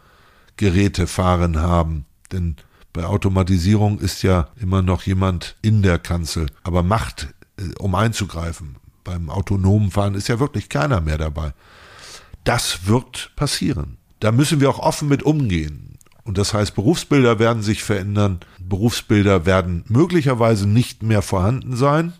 Geräte fahren haben. Denn bei Automatisierung ist ja immer noch jemand in der Kanzel, aber Macht, äh, um einzugreifen. Beim autonomen Fahren ist ja wirklich keiner mehr dabei. Das wird passieren da müssen wir auch offen mit umgehen. Und das heißt, Berufsbilder werden sich verändern, Berufsbilder werden möglicherweise nicht mehr vorhanden sein,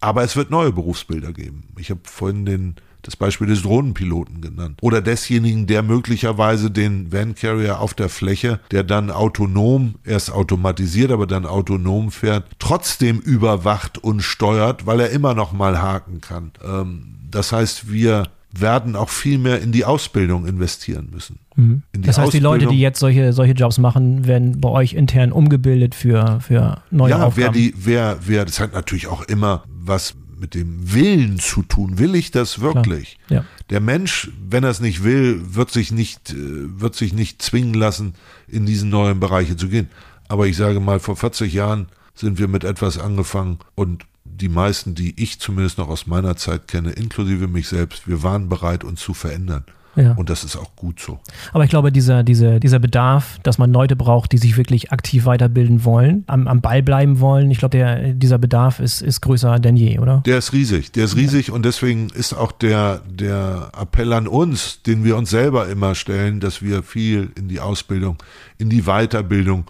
aber es wird neue Berufsbilder geben. Ich habe vorhin den, das Beispiel des Drohnenpiloten genannt. Oder desjenigen, der möglicherweise den Van Carrier auf der Fläche, der dann autonom, erst automatisiert, aber dann autonom fährt, trotzdem überwacht und steuert, weil er immer noch mal haken kann. Ähm, das heißt, wir werden auch viel mehr in die Ausbildung investieren müssen. Mhm. das heißt, die Leute, die jetzt solche, solche Jobs machen, werden bei euch intern umgebildet für, für neue ja, Aufgaben. Ja, wer die, wer, wer, das hat natürlich auch immer was mit dem Willen zu tun. Will ich das wirklich? Ja. Der Mensch, wenn er es nicht will, wird sich nicht, äh, wird sich nicht zwingen lassen, in diesen neuen Bereiche zu gehen. Aber ich sage mal, vor 40 Jahren sind wir mit etwas angefangen und die meisten, die ich zumindest noch aus meiner Zeit kenne, inklusive mich selbst, wir waren bereit, uns zu verändern. Ja. Und das ist auch gut so. Aber ich glaube, dieser, dieser, dieser Bedarf, dass man Leute braucht, die sich wirklich aktiv weiterbilden wollen, am, am Ball bleiben wollen, ich glaube, der, dieser Bedarf ist, ist größer denn je, oder? Der ist riesig, der ist riesig ja. und deswegen ist auch der, der Appell an uns, den wir uns selber immer stellen, dass wir viel in die Ausbildung, in die Weiterbildung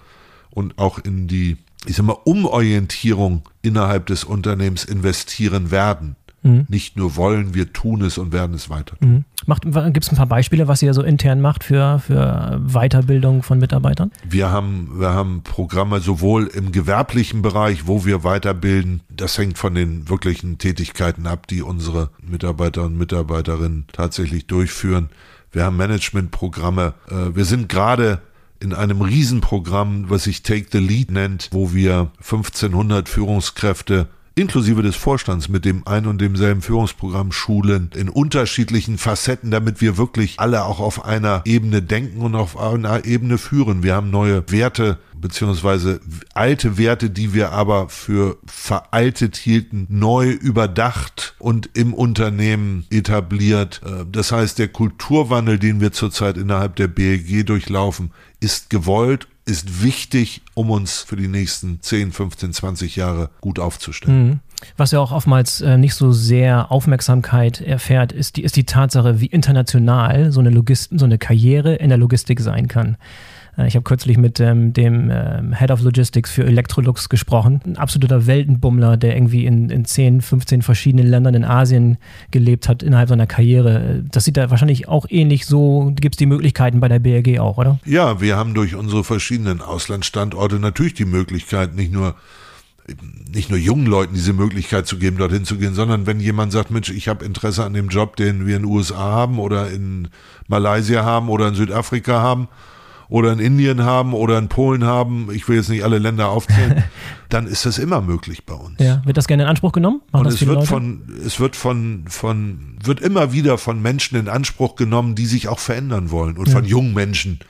und auch in die ich sag mal, Umorientierung innerhalb des Unternehmens investieren werden. Mhm. Nicht nur wollen, wir tun es und werden es weiter tun. Mhm. Gibt es ein paar Beispiele, was ihr so intern macht für, für Weiterbildung von Mitarbeitern? Wir haben, wir haben Programme sowohl im gewerblichen Bereich, wo wir weiterbilden. Das hängt von den wirklichen Tätigkeiten ab, die unsere Mitarbeiterinnen und Mitarbeiterinnen tatsächlich durchführen. Wir haben Managementprogramme. Äh, wir sind gerade in einem Riesenprogramm, was sich Take the Lead nennt, wo wir 1500 Führungskräfte inklusive des Vorstands mit dem ein und demselben Führungsprogramm schulen in unterschiedlichen Facetten, damit wir wirklich alle auch auf einer Ebene denken und auf einer Ebene führen. Wir haben neue Werte beziehungsweise alte Werte, die wir aber für veraltet hielten, neu überdacht und im Unternehmen etabliert. Äh, das heißt, der Kulturwandel, den wir zurzeit innerhalb der BEG durchlaufen, ist gewollt ist wichtig, um uns für die nächsten 10, 15, 20 Jahre gut aufzustellen. Mhm. Was ja auch oftmals äh, nicht so sehr Aufmerksamkeit erfährt, ist die, ist die Tatsache, wie international so eine, Logist so eine Karriere in der Logistik sein kann. Äh, ich habe kürzlich mit ähm, dem ähm, Head of Logistics für Electrolux gesprochen. Ein absoluter Weltenbummler, der irgendwie in, in 10, 15 verschiedenen Ländern in Asien gelebt hat innerhalb seiner Karriere. Das sieht da wahrscheinlich auch ähnlich so. Gibt es die Möglichkeiten bei der BRG auch, oder? Ja, wir haben durch unsere verschiedenen Auslandsstandorte natürlich die Möglichkeit, nicht nur nicht nur jungen Leuten diese Möglichkeit zu geben, dorthin zu gehen, sondern wenn jemand sagt, Mensch, ich habe Interesse an dem Job, den wir in den USA haben oder in Malaysia haben oder in Südafrika haben, oder in Indien haben oder in Polen haben, ich will jetzt nicht alle Länder aufzählen, dann ist das immer möglich bei uns. Ja, wird das gerne in Anspruch genommen? Machen Und es wird Leute? von, es wird von, von, wird immer wieder von Menschen in Anspruch genommen, die sich auch verändern wollen und ja. von jungen Menschen.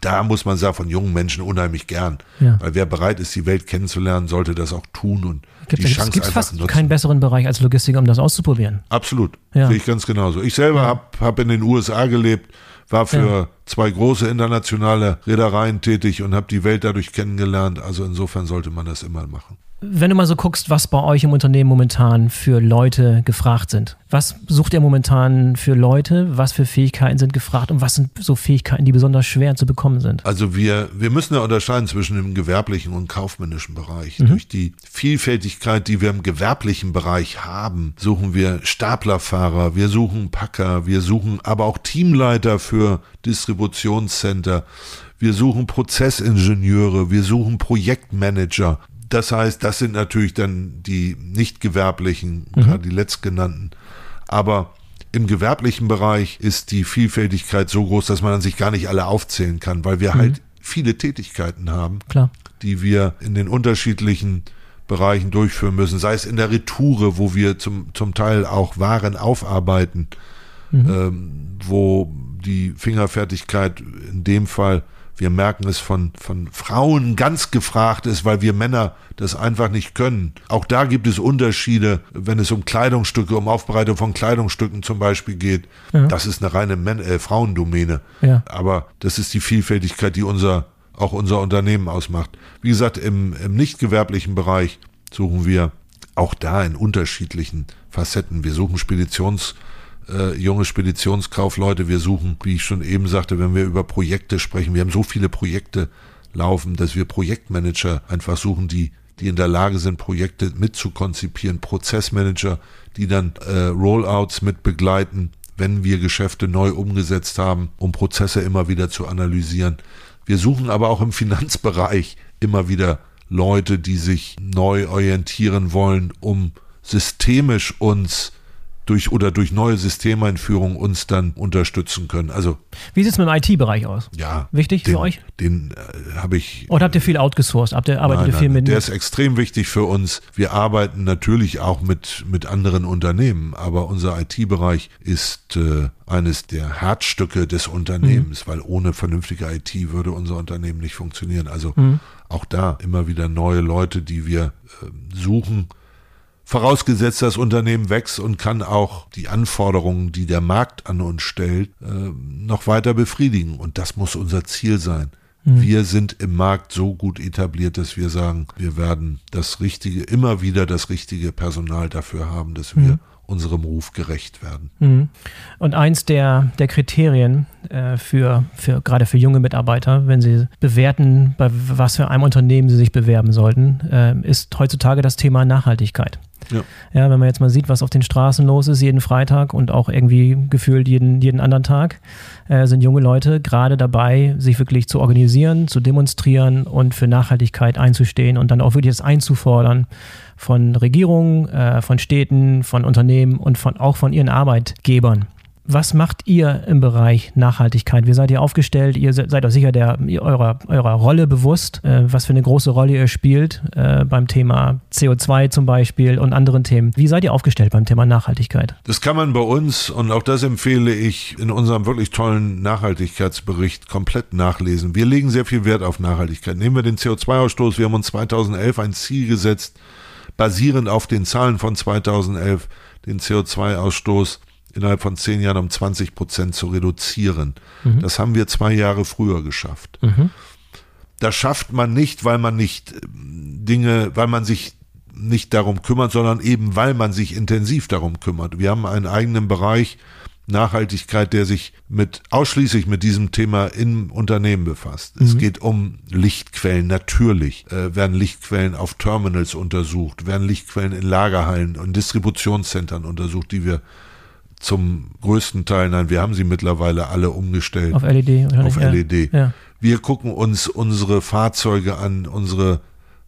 Da muss man sagen, von jungen Menschen unheimlich gern. Ja. Weil wer bereit ist, die Welt kennenzulernen, sollte das auch tun und gibt, die Chance gibt's einfach fast nutzen. keinen besseren Bereich als Logistik, um das auszuprobieren. Absolut. Ja. Sehe ich ganz genauso. Ich selber ja. habe hab in den USA gelebt, war für ja. zwei große internationale Reedereien tätig und habe die Welt dadurch kennengelernt. Also insofern sollte man das immer machen. Wenn du mal so guckst, was bei euch im Unternehmen momentan für Leute gefragt sind. Was sucht ihr momentan für Leute? Was für Fähigkeiten sind gefragt? Und was sind so Fähigkeiten, die besonders schwer zu bekommen sind? Also wir, wir müssen ja unterscheiden zwischen dem gewerblichen und kaufmännischen Bereich. Mhm. Durch die Vielfältigkeit, die wir im gewerblichen Bereich haben, suchen wir Staplerfahrer, wir suchen Packer, wir suchen aber auch Teamleiter für Distributionscenter. Wir suchen Prozessingenieure, wir suchen Projektmanager. Das heißt, das sind natürlich dann die nicht gewerblichen, mhm. gerade die letztgenannten. Aber im gewerblichen Bereich ist die Vielfältigkeit so groß, dass man an sich gar nicht alle aufzählen kann, weil wir mhm. halt viele Tätigkeiten haben, Klar. die wir in den unterschiedlichen Bereichen durchführen müssen, sei es in der Retoure, wo wir zum, zum Teil auch Waren aufarbeiten, mhm. ähm, wo die Fingerfertigkeit in dem Fall wir merken es von, von Frauen ganz gefragt ist, weil wir Männer das einfach nicht können. Auch da gibt es Unterschiede, wenn es um Kleidungsstücke, um Aufbereitung von Kleidungsstücken zum Beispiel geht. Ja. Das ist eine reine Män äh, Frauendomäne. Ja. Aber das ist die Vielfältigkeit, die unser, auch unser Unternehmen ausmacht. Wie gesagt, im, im nicht gewerblichen Bereich suchen wir auch da in unterschiedlichen Facetten. Wir suchen Speditions- äh, junge Speditionskaufleute. Wir suchen, wie ich schon eben sagte, wenn wir über Projekte sprechen, wir haben so viele Projekte laufen, dass wir Projektmanager einfach suchen, die die in der Lage sind, Projekte mitzukonzipieren, Prozessmanager, die dann äh, Rollouts mit begleiten, wenn wir Geschäfte neu umgesetzt haben, um Prozesse immer wieder zu analysieren. Wir suchen aber auch im Finanzbereich immer wieder Leute, die sich neu orientieren wollen, um systemisch uns durch oder durch neue Systemeinführungen uns dann unterstützen können. Also wie sieht es mit dem IT-Bereich aus? Ja, wichtig den, für euch? Den äh, habe ich. Oder habt ihr viel outgesourced? Habt ihr arbeitet nein, ihr viel nein, mit? Der ist extrem wichtig für uns. Wir arbeiten natürlich auch mit mit anderen Unternehmen, aber unser IT-Bereich ist äh, eines der Herzstücke des Unternehmens, mhm. weil ohne vernünftige IT würde unser Unternehmen nicht funktionieren. Also mhm. auch da immer wieder neue Leute, die wir äh, suchen Vorausgesetzt, das Unternehmen wächst und kann auch die Anforderungen, die der Markt an uns stellt, äh, noch weiter befriedigen. Und das muss unser Ziel sein. Mhm. Wir sind im Markt so gut etabliert, dass wir sagen, wir werden das richtige, immer wieder das richtige Personal dafür haben, dass wir mhm. unserem Ruf gerecht werden. Mhm. Und eins der, der Kriterien äh, für, für gerade für junge Mitarbeiter, wenn sie bewerten, bei was für einem Unternehmen sie sich bewerben sollten, äh, ist heutzutage das Thema Nachhaltigkeit. Ja. ja, wenn man jetzt mal sieht, was auf den Straßen los ist, jeden Freitag und auch irgendwie gefühlt jeden, jeden anderen Tag, äh, sind junge Leute gerade dabei, sich wirklich zu organisieren, zu demonstrieren und für Nachhaltigkeit einzustehen und dann auch wirklich das einzufordern von Regierungen, äh, von Städten, von Unternehmen und von, auch von ihren Arbeitgebern. Was macht ihr im Bereich Nachhaltigkeit? Wie seid ihr aufgestellt? Ihr seid euch sicher der, eurer, eurer Rolle bewusst, äh, was für eine große Rolle ihr spielt äh, beim Thema CO2 zum Beispiel und anderen Themen. Wie seid ihr aufgestellt beim Thema Nachhaltigkeit? Das kann man bei uns, und auch das empfehle ich, in unserem wirklich tollen Nachhaltigkeitsbericht komplett nachlesen. Wir legen sehr viel Wert auf Nachhaltigkeit. Nehmen wir den CO2-Ausstoß. Wir haben uns 2011 ein Ziel gesetzt, basierend auf den Zahlen von 2011, den CO2-Ausstoß innerhalb von zehn Jahren um 20 Prozent zu reduzieren. Mhm. Das haben wir zwei Jahre früher geschafft. Mhm. Das schafft man nicht, weil man nicht äh, Dinge, weil man sich nicht darum kümmert, sondern eben weil man sich intensiv darum kümmert. Wir haben einen eigenen Bereich Nachhaltigkeit, der sich mit ausschließlich mit diesem Thema im Unternehmen befasst. Mhm. Es geht um Lichtquellen. Natürlich äh, werden Lichtquellen auf Terminals untersucht, werden Lichtquellen in Lagerhallen und Distributionszentren untersucht, die wir zum größten Teil, nein, wir haben sie mittlerweile alle umgestellt. Auf LED. Auf LED. Ja. Wir gucken uns unsere Fahrzeuge an, unsere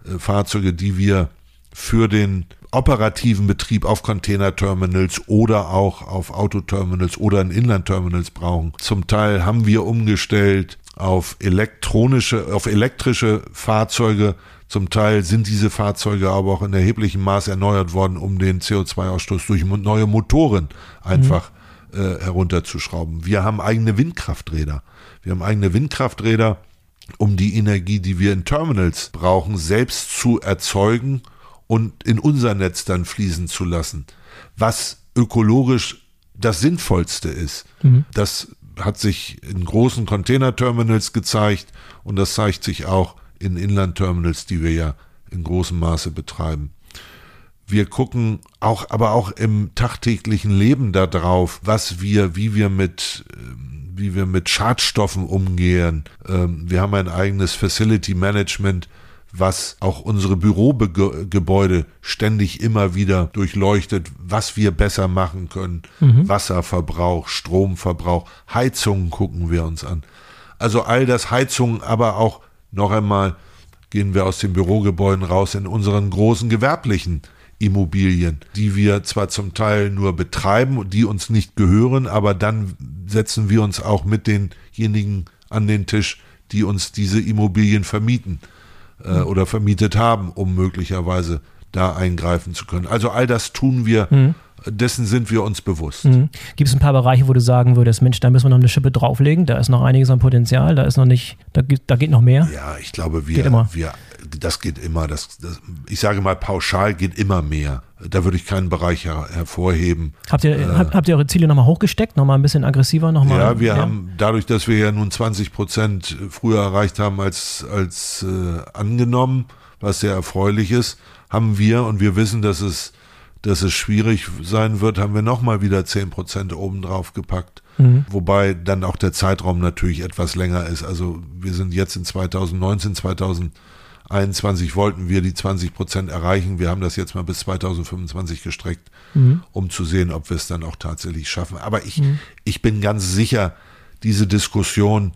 äh, Fahrzeuge, die wir für den operativen Betrieb auf Containerterminals oder auch auf Autoterminals oder in Inlandterminals brauchen. Zum Teil haben wir umgestellt auf elektronische, auf elektrische Fahrzeuge, zum Teil sind diese Fahrzeuge aber auch in erheblichem Maß erneuert worden, um den CO2-Ausstoß durch neue Motoren einfach mhm. äh, herunterzuschrauben. Wir haben eigene Windkrafträder. Wir haben eigene Windkrafträder, um die Energie, die wir in Terminals brauchen, selbst zu erzeugen und in unser Netz dann fließen zu lassen. Was ökologisch das Sinnvollste ist. Mhm. Das hat sich in großen Containerterminals gezeigt und das zeigt sich auch in Inlandterminals, die wir ja in großem Maße betreiben. Wir gucken auch, aber auch im tagtäglichen Leben darauf, was wir, wie wir mit, ähm, wie wir mit Schadstoffen umgehen. Ähm, wir haben ein eigenes Facility Management, was auch unsere Bürogebäude ständig immer wieder durchleuchtet, was wir besser machen können. Mhm. Wasserverbrauch, Stromverbrauch, Heizungen gucken wir uns an. Also all das Heizungen, aber auch noch einmal gehen wir aus den Bürogebäuden raus in unseren großen gewerblichen Immobilien, die wir zwar zum Teil nur betreiben, die uns nicht gehören, aber dann setzen wir uns auch mit denjenigen an den Tisch, die uns diese Immobilien vermieten äh, oder vermietet haben, um möglicherweise da eingreifen zu können. Also all das tun wir mhm dessen sind wir uns bewusst. Mhm. Gibt es ein paar Bereiche, wo du sagen würdest, Mensch, da müssen wir noch eine Schippe drauflegen, da ist noch einiges an Potenzial, da ist noch nicht, da, da geht noch mehr? Ja, ich glaube, wir, geht immer. wir das geht immer, das, das, ich sage mal pauschal geht immer mehr. Da würde ich keinen Bereich her, hervorheben. Habt ihr, äh, habt, habt ihr eure Ziele nochmal hochgesteckt, nochmal ein bisschen aggressiver? Noch mal, ja, wir ja? haben, dadurch, dass wir ja nun 20 Prozent früher erreicht haben als, als äh, angenommen, was sehr erfreulich ist, haben wir, und wir wissen, dass es dass es schwierig sein wird, haben wir nochmal wieder 10 Prozent obendrauf gepackt. Mhm. Wobei dann auch der Zeitraum natürlich etwas länger ist. Also wir sind jetzt in 2019, 2021 wollten wir die 20 Prozent erreichen. Wir haben das jetzt mal bis 2025 gestreckt, mhm. um zu sehen, ob wir es dann auch tatsächlich schaffen. Aber ich, mhm. ich bin ganz sicher, diese Diskussion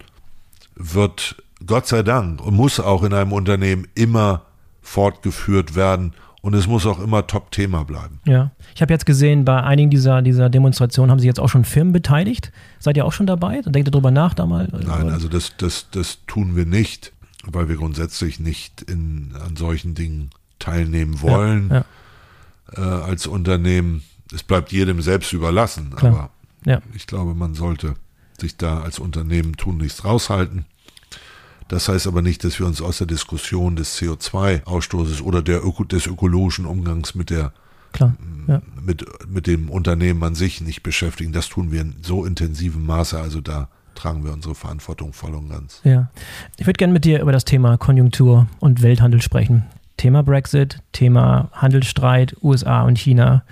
wird Gott sei Dank und muss auch in einem Unternehmen immer fortgeführt werden und es muss auch immer Top-Thema bleiben. Ja. Ich habe jetzt gesehen, bei einigen dieser, dieser Demonstrationen haben sich jetzt auch schon Firmen beteiligt. Seid ihr auch schon dabei? Denkt ihr darüber nach da mal? Nein, also das, das, das tun wir nicht, weil wir grundsätzlich nicht in, an solchen Dingen teilnehmen wollen ja, ja. Äh, als Unternehmen. Es bleibt jedem selbst überlassen, Klar. aber ja. ich glaube, man sollte sich da als Unternehmen tun nichts raushalten. Das heißt aber nicht, dass wir uns aus der Diskussion des CO2-Ausstoßes oder der Öko des ökologischen Umgangs mit der Klar, ja. mit, mit dem Unternehmen an sich nicht beschäftigen. Das tun wir in so intensivem Maße. Also da tragen wir unsere Verantwortung voll und ganz. Ja. Ich würde gerne mit dir über das Thema Konjunktur und Welthandel sprechen. Thema Brexit, Thema Handelsstreit USA und China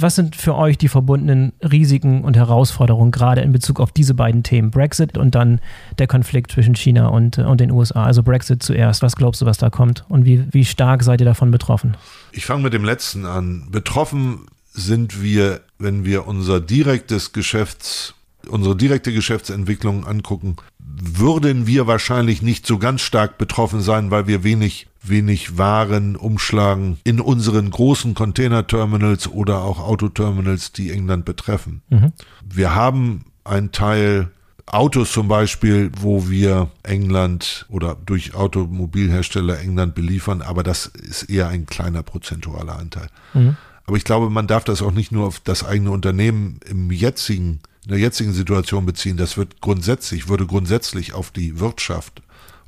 was sind für euch die verbundenen Risiken und Herausforderungen, gerade in Bezug auf diese beiden Themen, Brexit und dann der Konflikt zwischen China und, äh, und den USA? Also Brexit zuerst. Was glaubst du, was da kommt? Und wie, wie stark seid ihr davon betroffen? Ich fange mit dem letzten an. Betroffen sind wir, wenn wir unser direktes Geschäfts, unsere direkte Geschäftsentwicklung angucken, würden wir wahrscheinlich nicht so ganz stark betroffen sein, weil wir wenig wenig Waren umschlagen in unseren großen Containerterminals oder auch Autoterminals, die England betreffen. Mhm. Wir haben einen Teil Autos zum Beispiel, wo wir England oder durch Automobilhersteller England beliefern, aber das ist eher ein kleiner prozentualer Anteil. Mhm. Aber ich glaube, man darf das auch nicht nur auf das eigene Unternehmen im jetzigen, in der jetzigen Situation beziehen. Das wird grundsätzlich, würde grundsätzlich auf die Wirtschaft,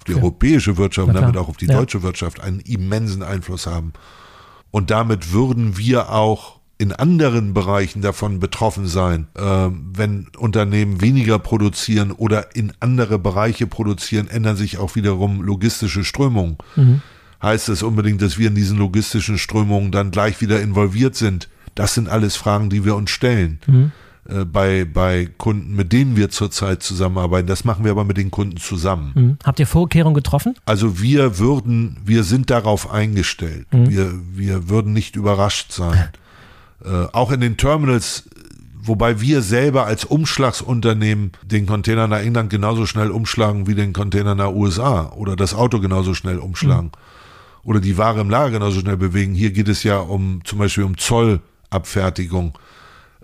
die ja. europäische Wirtschaft und damit auch auf die ja. deutsche Wirtschaft einen immensen Einfluss haben. Und damit würden wir auch in anderen Bereichen davon betroffen sein, äh, wenn Unternehmen weniger produzieren oder in andere Bereiche produzieren, ändern sich auch wiederum logistische Strömungen. Mhm. Heißt es unbedingt, dass wir in diesen logistischen Strömungen dann gleich wieder involviert sind? Das sind alles Fragen, die wir uns stellen. Mhm. Äh, bei, bei Kunden, mit denen wir zurzeit zusammenarbeiten. Das machen wir aber mit den Kunden zusammen. Mhm. Habt ihr Vorkehrungen getroffen? Also wir würden, wir sind darauf eingestellt. Mhm. Wir, wir würden nicht überrascht sein. Äh, auch in den Terminals, wobei wir selber als Umschlagsunternehmen den Container nach England genauso schnell umschlagen wie den Container nach USA oder das Auto genauso schnell umschlagen mhm. oder die Ware im Lager genauso schnell bewegen. Hier geht es ja um zum Beispiel um Zollabfertigung.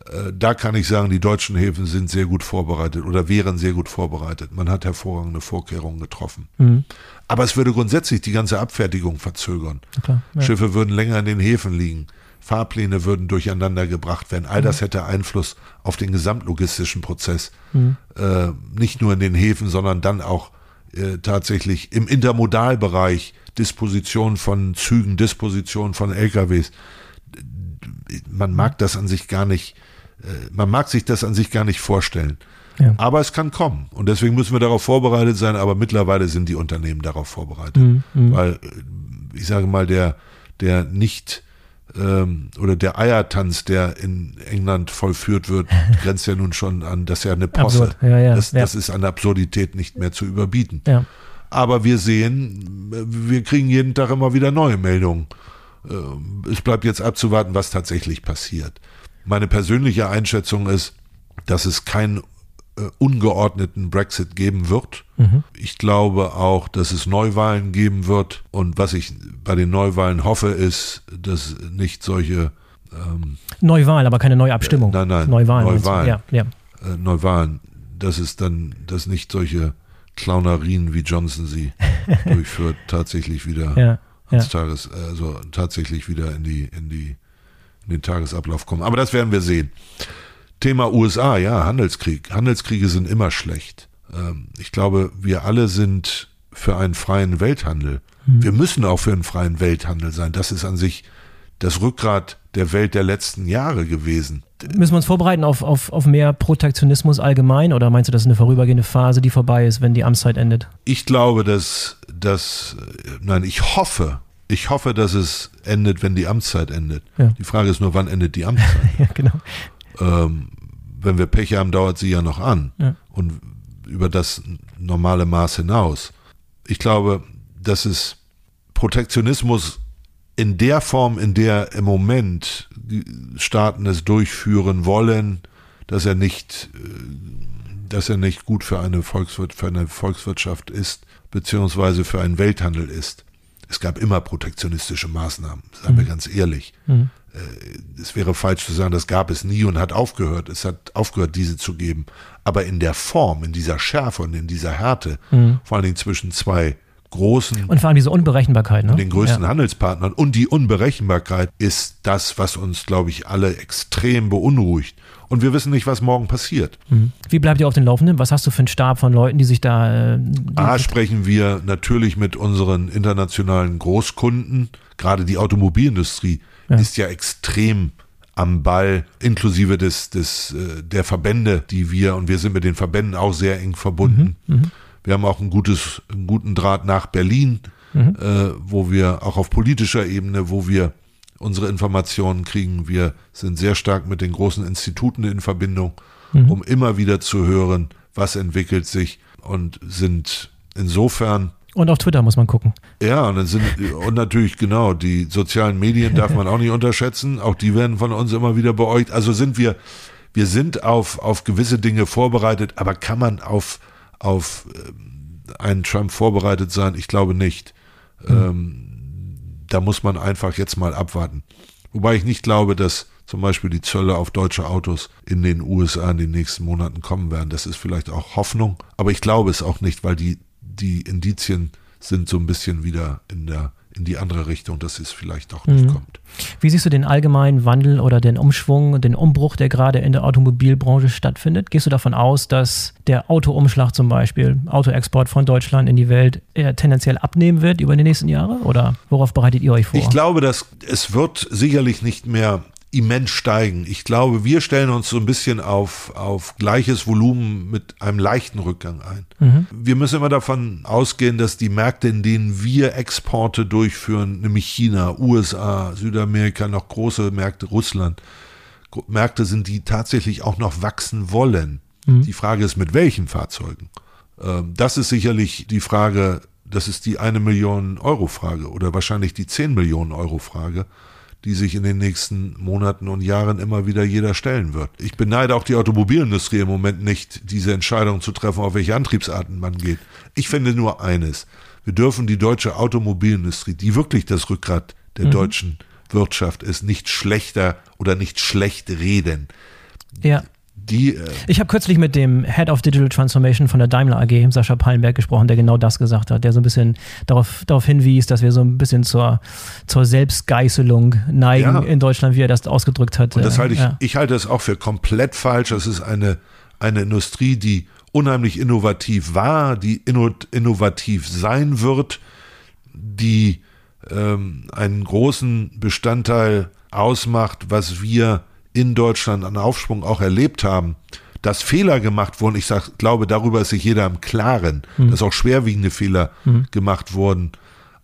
Äh, da kann ich sagen, die deutschen Häfen sind sehr gut vorbereitet oder wären sehr gut vorbereitet. Man hat hervorragende Vorkehrungen getroffen. Mhm. Aber es würde grundsätzlich die ganze Abfertigung verzögern. Klar, ja. Schiffe würden länger in den Häfen liegen. Fahrpläne würden durcheinander gebracht werden. All das mhm. hätte Einfluss auf den gesamtlogistischen Prozess. Mhm. Äh, nicht nur in den Häfen, sondern dann auch äh, tatsächlich im Intermodalbereich, Disposition von Zügen, Disposition von LKWs. Man mag das an sich gar nicht, man mag sich das an sich gar nicht vorstellen. Ja. Aber es kann kommen. Und deswegen müssen wir darauf vorbereitet sein. Aber mittlerweile sind die Unternehmen darauf vorbereitet. Mhm. mhm. Weil, äh, ich sage mal, der, der nicht ähm, oder der Eiertanz, der in England vollführt wird, grenzt ja nun schon an, das ist ja eine Posse. Ja, ja, das, das, ist an Absurdität nicht mehr zu überbieten. Aber wir sehen, wir kriegen jeden Tag immer wieder neue Meldungen. Ähm, es bleibt jetzt abzuwarten, was tatsächlich passiert. Meine persönliche Einschätzung ist, dass es kein äh, ungeordneten Brexit geben wird. Mhm. Ich glaube auch, dass es Neuwahlen geben wird. Und was ich bei den Neuwahlen hoffe, ist, dass nicht solche ähm, Neuwahlen, aber keine Neuabstimmung. Äh, nein, nein. Neuwahlen. Neuwahlen. Ja, ja. Äh, Neuwahlen. Dass es dann, dass nicht solche Clownerien wie Johnson sie durchführt, tatsächlich wieder ja, ans. Tages, also tatsächlich wieder in die, in die, in den Tagesablauf kommen. Aber das werden wir sehen. Thema USA, ja, Handelskrieg. Handelskriege sind immer schlecht. Ähm, ich glaube, wir alle sind für einen freien Welthandel. Mhm. Wir müssen auch für einen freien Welthandel sein. Das ist an sich das Rückgrat der Welt der letzten Jahre gewesen. Müssen wir uns vorbereiten auf, auf, auf mehr Protektionismus allgemein oder meinst du, das ist eine vorübergehende Phase, die vorbei ist, wenn die Amtszeit endet? Ich glaube, dass, dass nein, ich hoffe, ich hoffe, dass es endet, wenn die Amtszeit endet. Ja. Die Frage ist nur, wann endet die Amtszeit? ja, genau ähm, wenn wir Pech haben, dauert sie ja noch an. Ja. Und über das normale Maß hinaus. Ich glaube, dass es Protektionismus in der Form, in der im Moment Staaten es durchführen wollen, dass er nicht, äh, dass er nicht gut für eine, Volkswir für eine Volkswirtschaft ist, beziehungsweise für einen Welthandel ist. Es gab immer protektionistische Maßnahmen, sagen mhm. wir ganz ehrlich. Mhm. Äh, es wäre falsch zu sagen, das gab es nie und hat aufgehört. Es hat aufgehört, diese zu geben. Aber in der Form, in dieser Schärfe und in dieser Härte, mhm. vor allen Dingen zwischen zwei großen und vor allem diese Unberechenbarkeit, ne? den größten ja. Handelspartnern und die Unberechenbarkeit ist das, was uns, glaube ich, alle extrem beunruhigt. Und wir wissen nicht, was morgen passiert. Mhm. Wie bleibt ihr auf den Laufenden? Was hast du für einen Stab von Leuten, die sich da. Äh, A, sprechen wir natürlich mit unseren internationalen Großkunden, gerade die Automobilindustrie ja. ist ja extrem am Ball, inklusive des, des, äh, der Verbände, die wir, und wir sind mit den Verbänden auch sehr eng verbunden. Mhm, mhm. wir haben auch ein gutes, einen guten Draht nach Berlin, mhm. äh, wo wir auch auf politischer Ebene, wo wir unsere Informationen kriegen. Wir sind sehr stark mit den großen Instituten in Verbindung, mhm. um immer wieder zu hören, was entwickelt sich und sind insofern und auf Twitter muss man gucken. Ja, und, dann sind, und natürlich, genau, die sozialen Medien darf man auch nicht unterschätzen. Auch die werden von uns immer wieder beäugt. Also sind wir, wir sind auf, auf gewisse Dinge vorbereitet, aber kann man auf, auf ähm, einen Trump vorbereitet sein? Ich glaube nicht. Mhm. Ähm, da muss man einfach jetzt mal abwarten. Wobei ich nicht glaube, dass zum Beispiel die Zölle auf deutsche Autos in den USA in den nächsten Monaten kommen werden. Das ist vielleicht auch Hoffnung, aber ich glaube es auch nicht, weil die, die Indizien sind so ein bisschen wieder in der in die andere Richtung, dass es vielleicht auch nicht mhm. kommt. Wie siehst du den allgemeinen Wandel oder den Umschwung, den Umbruch, der gerade in der Automobilbranche stattfindet? Gehst du davon aus, dass der Autoumschlag zum Beispiel, Autoexport von Deutschland in die Welt, eher tendenziell abnehmen wird über die nächsten Jahre? Oder worauf bereitet ihr euch vor? Ich glaube, dass es wird sicherlich nicht mehr immens steigen. Ich glaube, wir stellen uns so ein bisschen auf, auf gleiches Volumen mit einem leichten Rückgang ein. Mhm. Wir müssen immer davon ausgehen, dass die Märkte, in denen wir Exporte durchführen, nämlich China, USA, Südamerika, noch große Märkte, Russland, Märkte sind, die tatsächlich auch noch wachsen wollen. Mhm. Die Frage ist, mit welchen Fahrzeugen? Ähm, das ist sicherlich die Frage, das ist die eine Million Euro Frage oder wahrscheinlich die zehn Millionen Euro Frage die sich in den nächsten Monaten und Jahren immer wieder jeder stellen wird. Ich beneide auch die Automobilindustrie im Moment nicht, diese Entscheidung zu treffen, auf welche Antriebsarten man geht. Ich finde nur eines. Wir dürfen die deutsche Automobilindustrie, die wirklich das Rückgrat der mhm. deutschen Wirtschaft ist, nicht schlechter oder nicht schlecht reden. Ja die. Äh ich habe kürzlich mit dem Head of Digital Transformation von der Daimler AG, Sascha Pallenberg, gesprochen, der genau das gesagt hat, der so ein bisschen darauf, darauf hinwies, dass wir so ein bisschen zur, zur Selbstgeißelung neigen ja. in Deutschland, wie er das ausgedrückt hat. Und das halte ich, ja. ich halte das auch für komplett falsch. Das ist eine, eine Industrie, die unheimlich innovativ war, die innovativ sein wird, die ähm, einen großen Bestandteil ausmacht, was wir in Deutschland an Aufschwung auch erlebt haben, dass Fehler gemacht wurden. Ich sag, glaube, darüber ist sich jeder im Klaren, mhm. dass auch schwerwiegende Fehler mhm. gemacht wurden.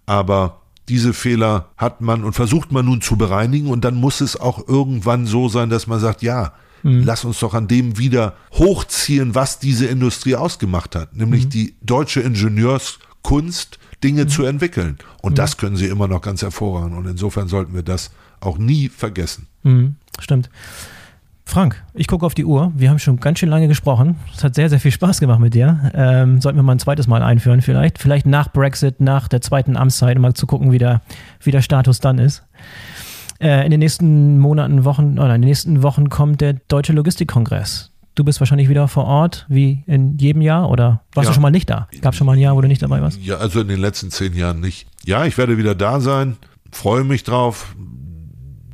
Aber diese Fehler hat man und versucht man nun zu bereinigen und dann muss es auch irgendwann so sein, dass man sagt, ja, mhm. lass uns doch an dem wieder hochziehen, was diese Industrie ausgemacht hat, nämlich mhm. die deutsche Ingenieurskunst, Dinge mhm. zu entwickeln. Und das können sie immer noch ganz hervorragend. Und insofern sollten wir das auch nie vergessen. Mhm, stimmt. Frank, ich gucke auf die Uhr. Wir haben schon ganz schön lange gesprochen. Es hat sehr, sehr viel Spaß gemacht mit dir. Ähm, sollten wir mal ein zweites Mal einführen, vielleicht. Vielleicht nach Brexit, nach der zweiten Amtszeit, um mal zu gucken, wie der, wie der Status dann ist. Äh, in den nächsten Monaten, Wochen, oder in den nächsten Wochen kommt der Deutsche Logistikkongress. Du bist wahrscheinlich wieder vor Ort, wie in jedem Jahr, oder warst ja. du schon mal nicht da? Gab es schon mal ein Jahr, wo du nicht dabei warst? Ja, also in den letzten zehn Jahren nicht. Ja, ich werde wieder da sein, freue mich drauf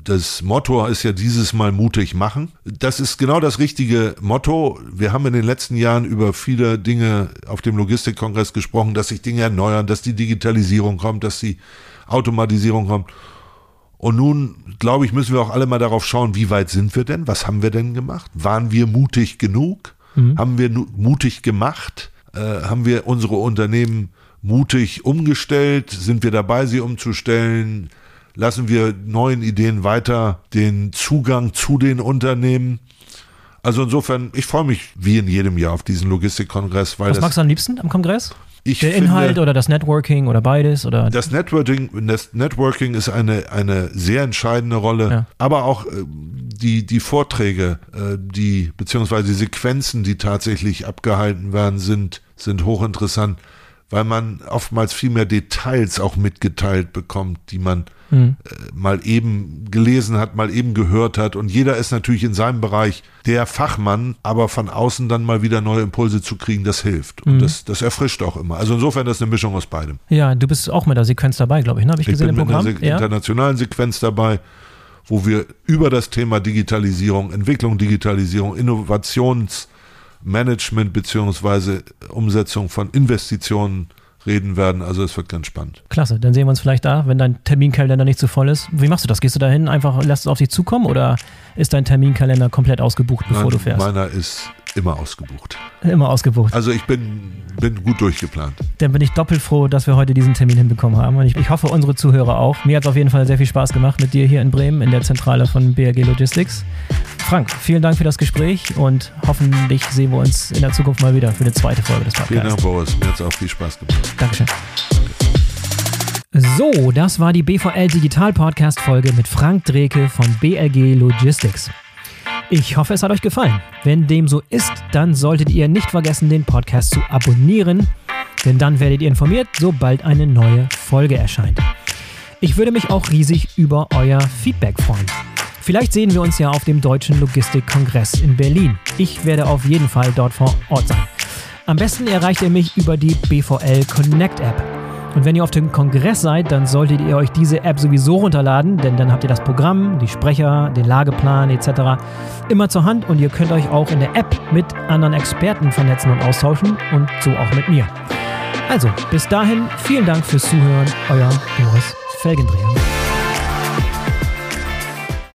das Motto ist ja dieses Mal mutig machen. Das ist genau das richtige Motto. Wir haben in den letzten Jahren über viele Dinge auf dem Logistikkongress gesprochen, dass sich Dinge erneuern, dass die Digitalisierung kommt, dass die Automatisierung kommt. Und nun, glaube ich, müssen wir auch alle mal darauf schauen, wie weit sind wir denn? Was haben wir denn gemacht? Waren wir mutig genug? Mhm. Haben wir mutig gemacht? Äh, haben wir unsere Unternehmen mutig umgestellt? Sind wir dabei, sie umzustellen? Lassen wir neuen Ideen weiter den Zugang zu den Unternehmen. Also insofern, ich freue mich wie in jedem Jahr auf diesen Logistikkongress. Weil Was magst du am liebsten am Kongress? Ich Der Inhalt finde, oder das Networking oder beides? Oder? Das Networking, das Networking ist eine, eine sehr entscheidende Rolle, ja. aber auch äh, die, die Vorträge, äh, die, beziehungsweise die Sequenzen, die tatsächlich abgehalten werden, sind, sind hochinteressant, weil man oftmals viel mehr Details auch mitgeteilt bekommt, die man mhm. mal eben gelesen hat, mal eben gehört hat. Und jeder ist natürlich in seinem Bereich der Fachmann, aber von außen dann mal wieder neue Impulse zu kriegen, das hilft. Und mhm. das, das erfrischt auch immer. Also insofern das ist eine Mischung aus beidem. Ja, du bist auch mit der Sequenz dabei, glaube ich, ne? Habe ich, ich gesehen bin im Programm. Mit einer ja. internationalen Sequenz dabei wo wir über das Thema Digitalisierung, Entwicklung, Digitalisierung, Innovationsmanagement beziehungsweise Umsetzung von Investitionen reden werden. Also es wird ganz spannend. Klasse, dann sehen wir uns vielleicht da, wenn dein Terminkalender nicht zu so voll ist. Wie machst du das? Gehst du da hin, einfach lässt es auf dich zukommen oder ist dein Terminkalender komplett ausgebucht, bevor Nein, du fährst? Meiner ist immer ausgebucht. Immer ausgebucht. Also ich bin, bin gut durchgeplant. Dann bin ich doppelt froh, dass wir heute diesen Termin hinbekommen haben. Und ich, ich hoffe, unsere Zuhörer auch. Mir hat es auf jeden Fall sehr viel Spaß gemacht mit dir hier in Bremen in der Zentrale von BRG Logistics. Frank, vielen Dank für das Gespräch und hoffentlich sehen wir uns in der Zukunft mal wieder für eine zweite Folge des Podcasts. Vielen Dank, Boris. Mir hat es auch viel Spaß gemacht. Dankeschön. So, das war die BVL Digital Podcast Folge mit Frank Dreke von BLG Logistics. Ich hoffe, es hat euch gefallen. Wenn dem so ist, dann solltet ihr nicht vergessen, den Podcast zu abonnieren, denn dann werdet ihr informiert, sobald eine neue Folge erscheint. Ich würde mich auch riesig über euer Feedback freuen. Vielleicht sehen wir uns ja auf dem Deutschen Logistikkongress in Berlin. Ich werde auf jeden Fall dort vor Ort sein. Am besten erreicht ihr mich über die BVL Connect App. Und wenn ihr auf dem Kongress seid, dann solltet ihr euch diese App sowieso runterladen, denn dann habt ihr das Programm, die Sprecher, den Lageplan etc. immer zur Hand und ihr könnt euch auch in der App mit anderen Experten vernetzen und austauschen und so auch mit mir. Also, bis dahin, vielen Dank fürs Zuhören, euer Boris Felgendreher.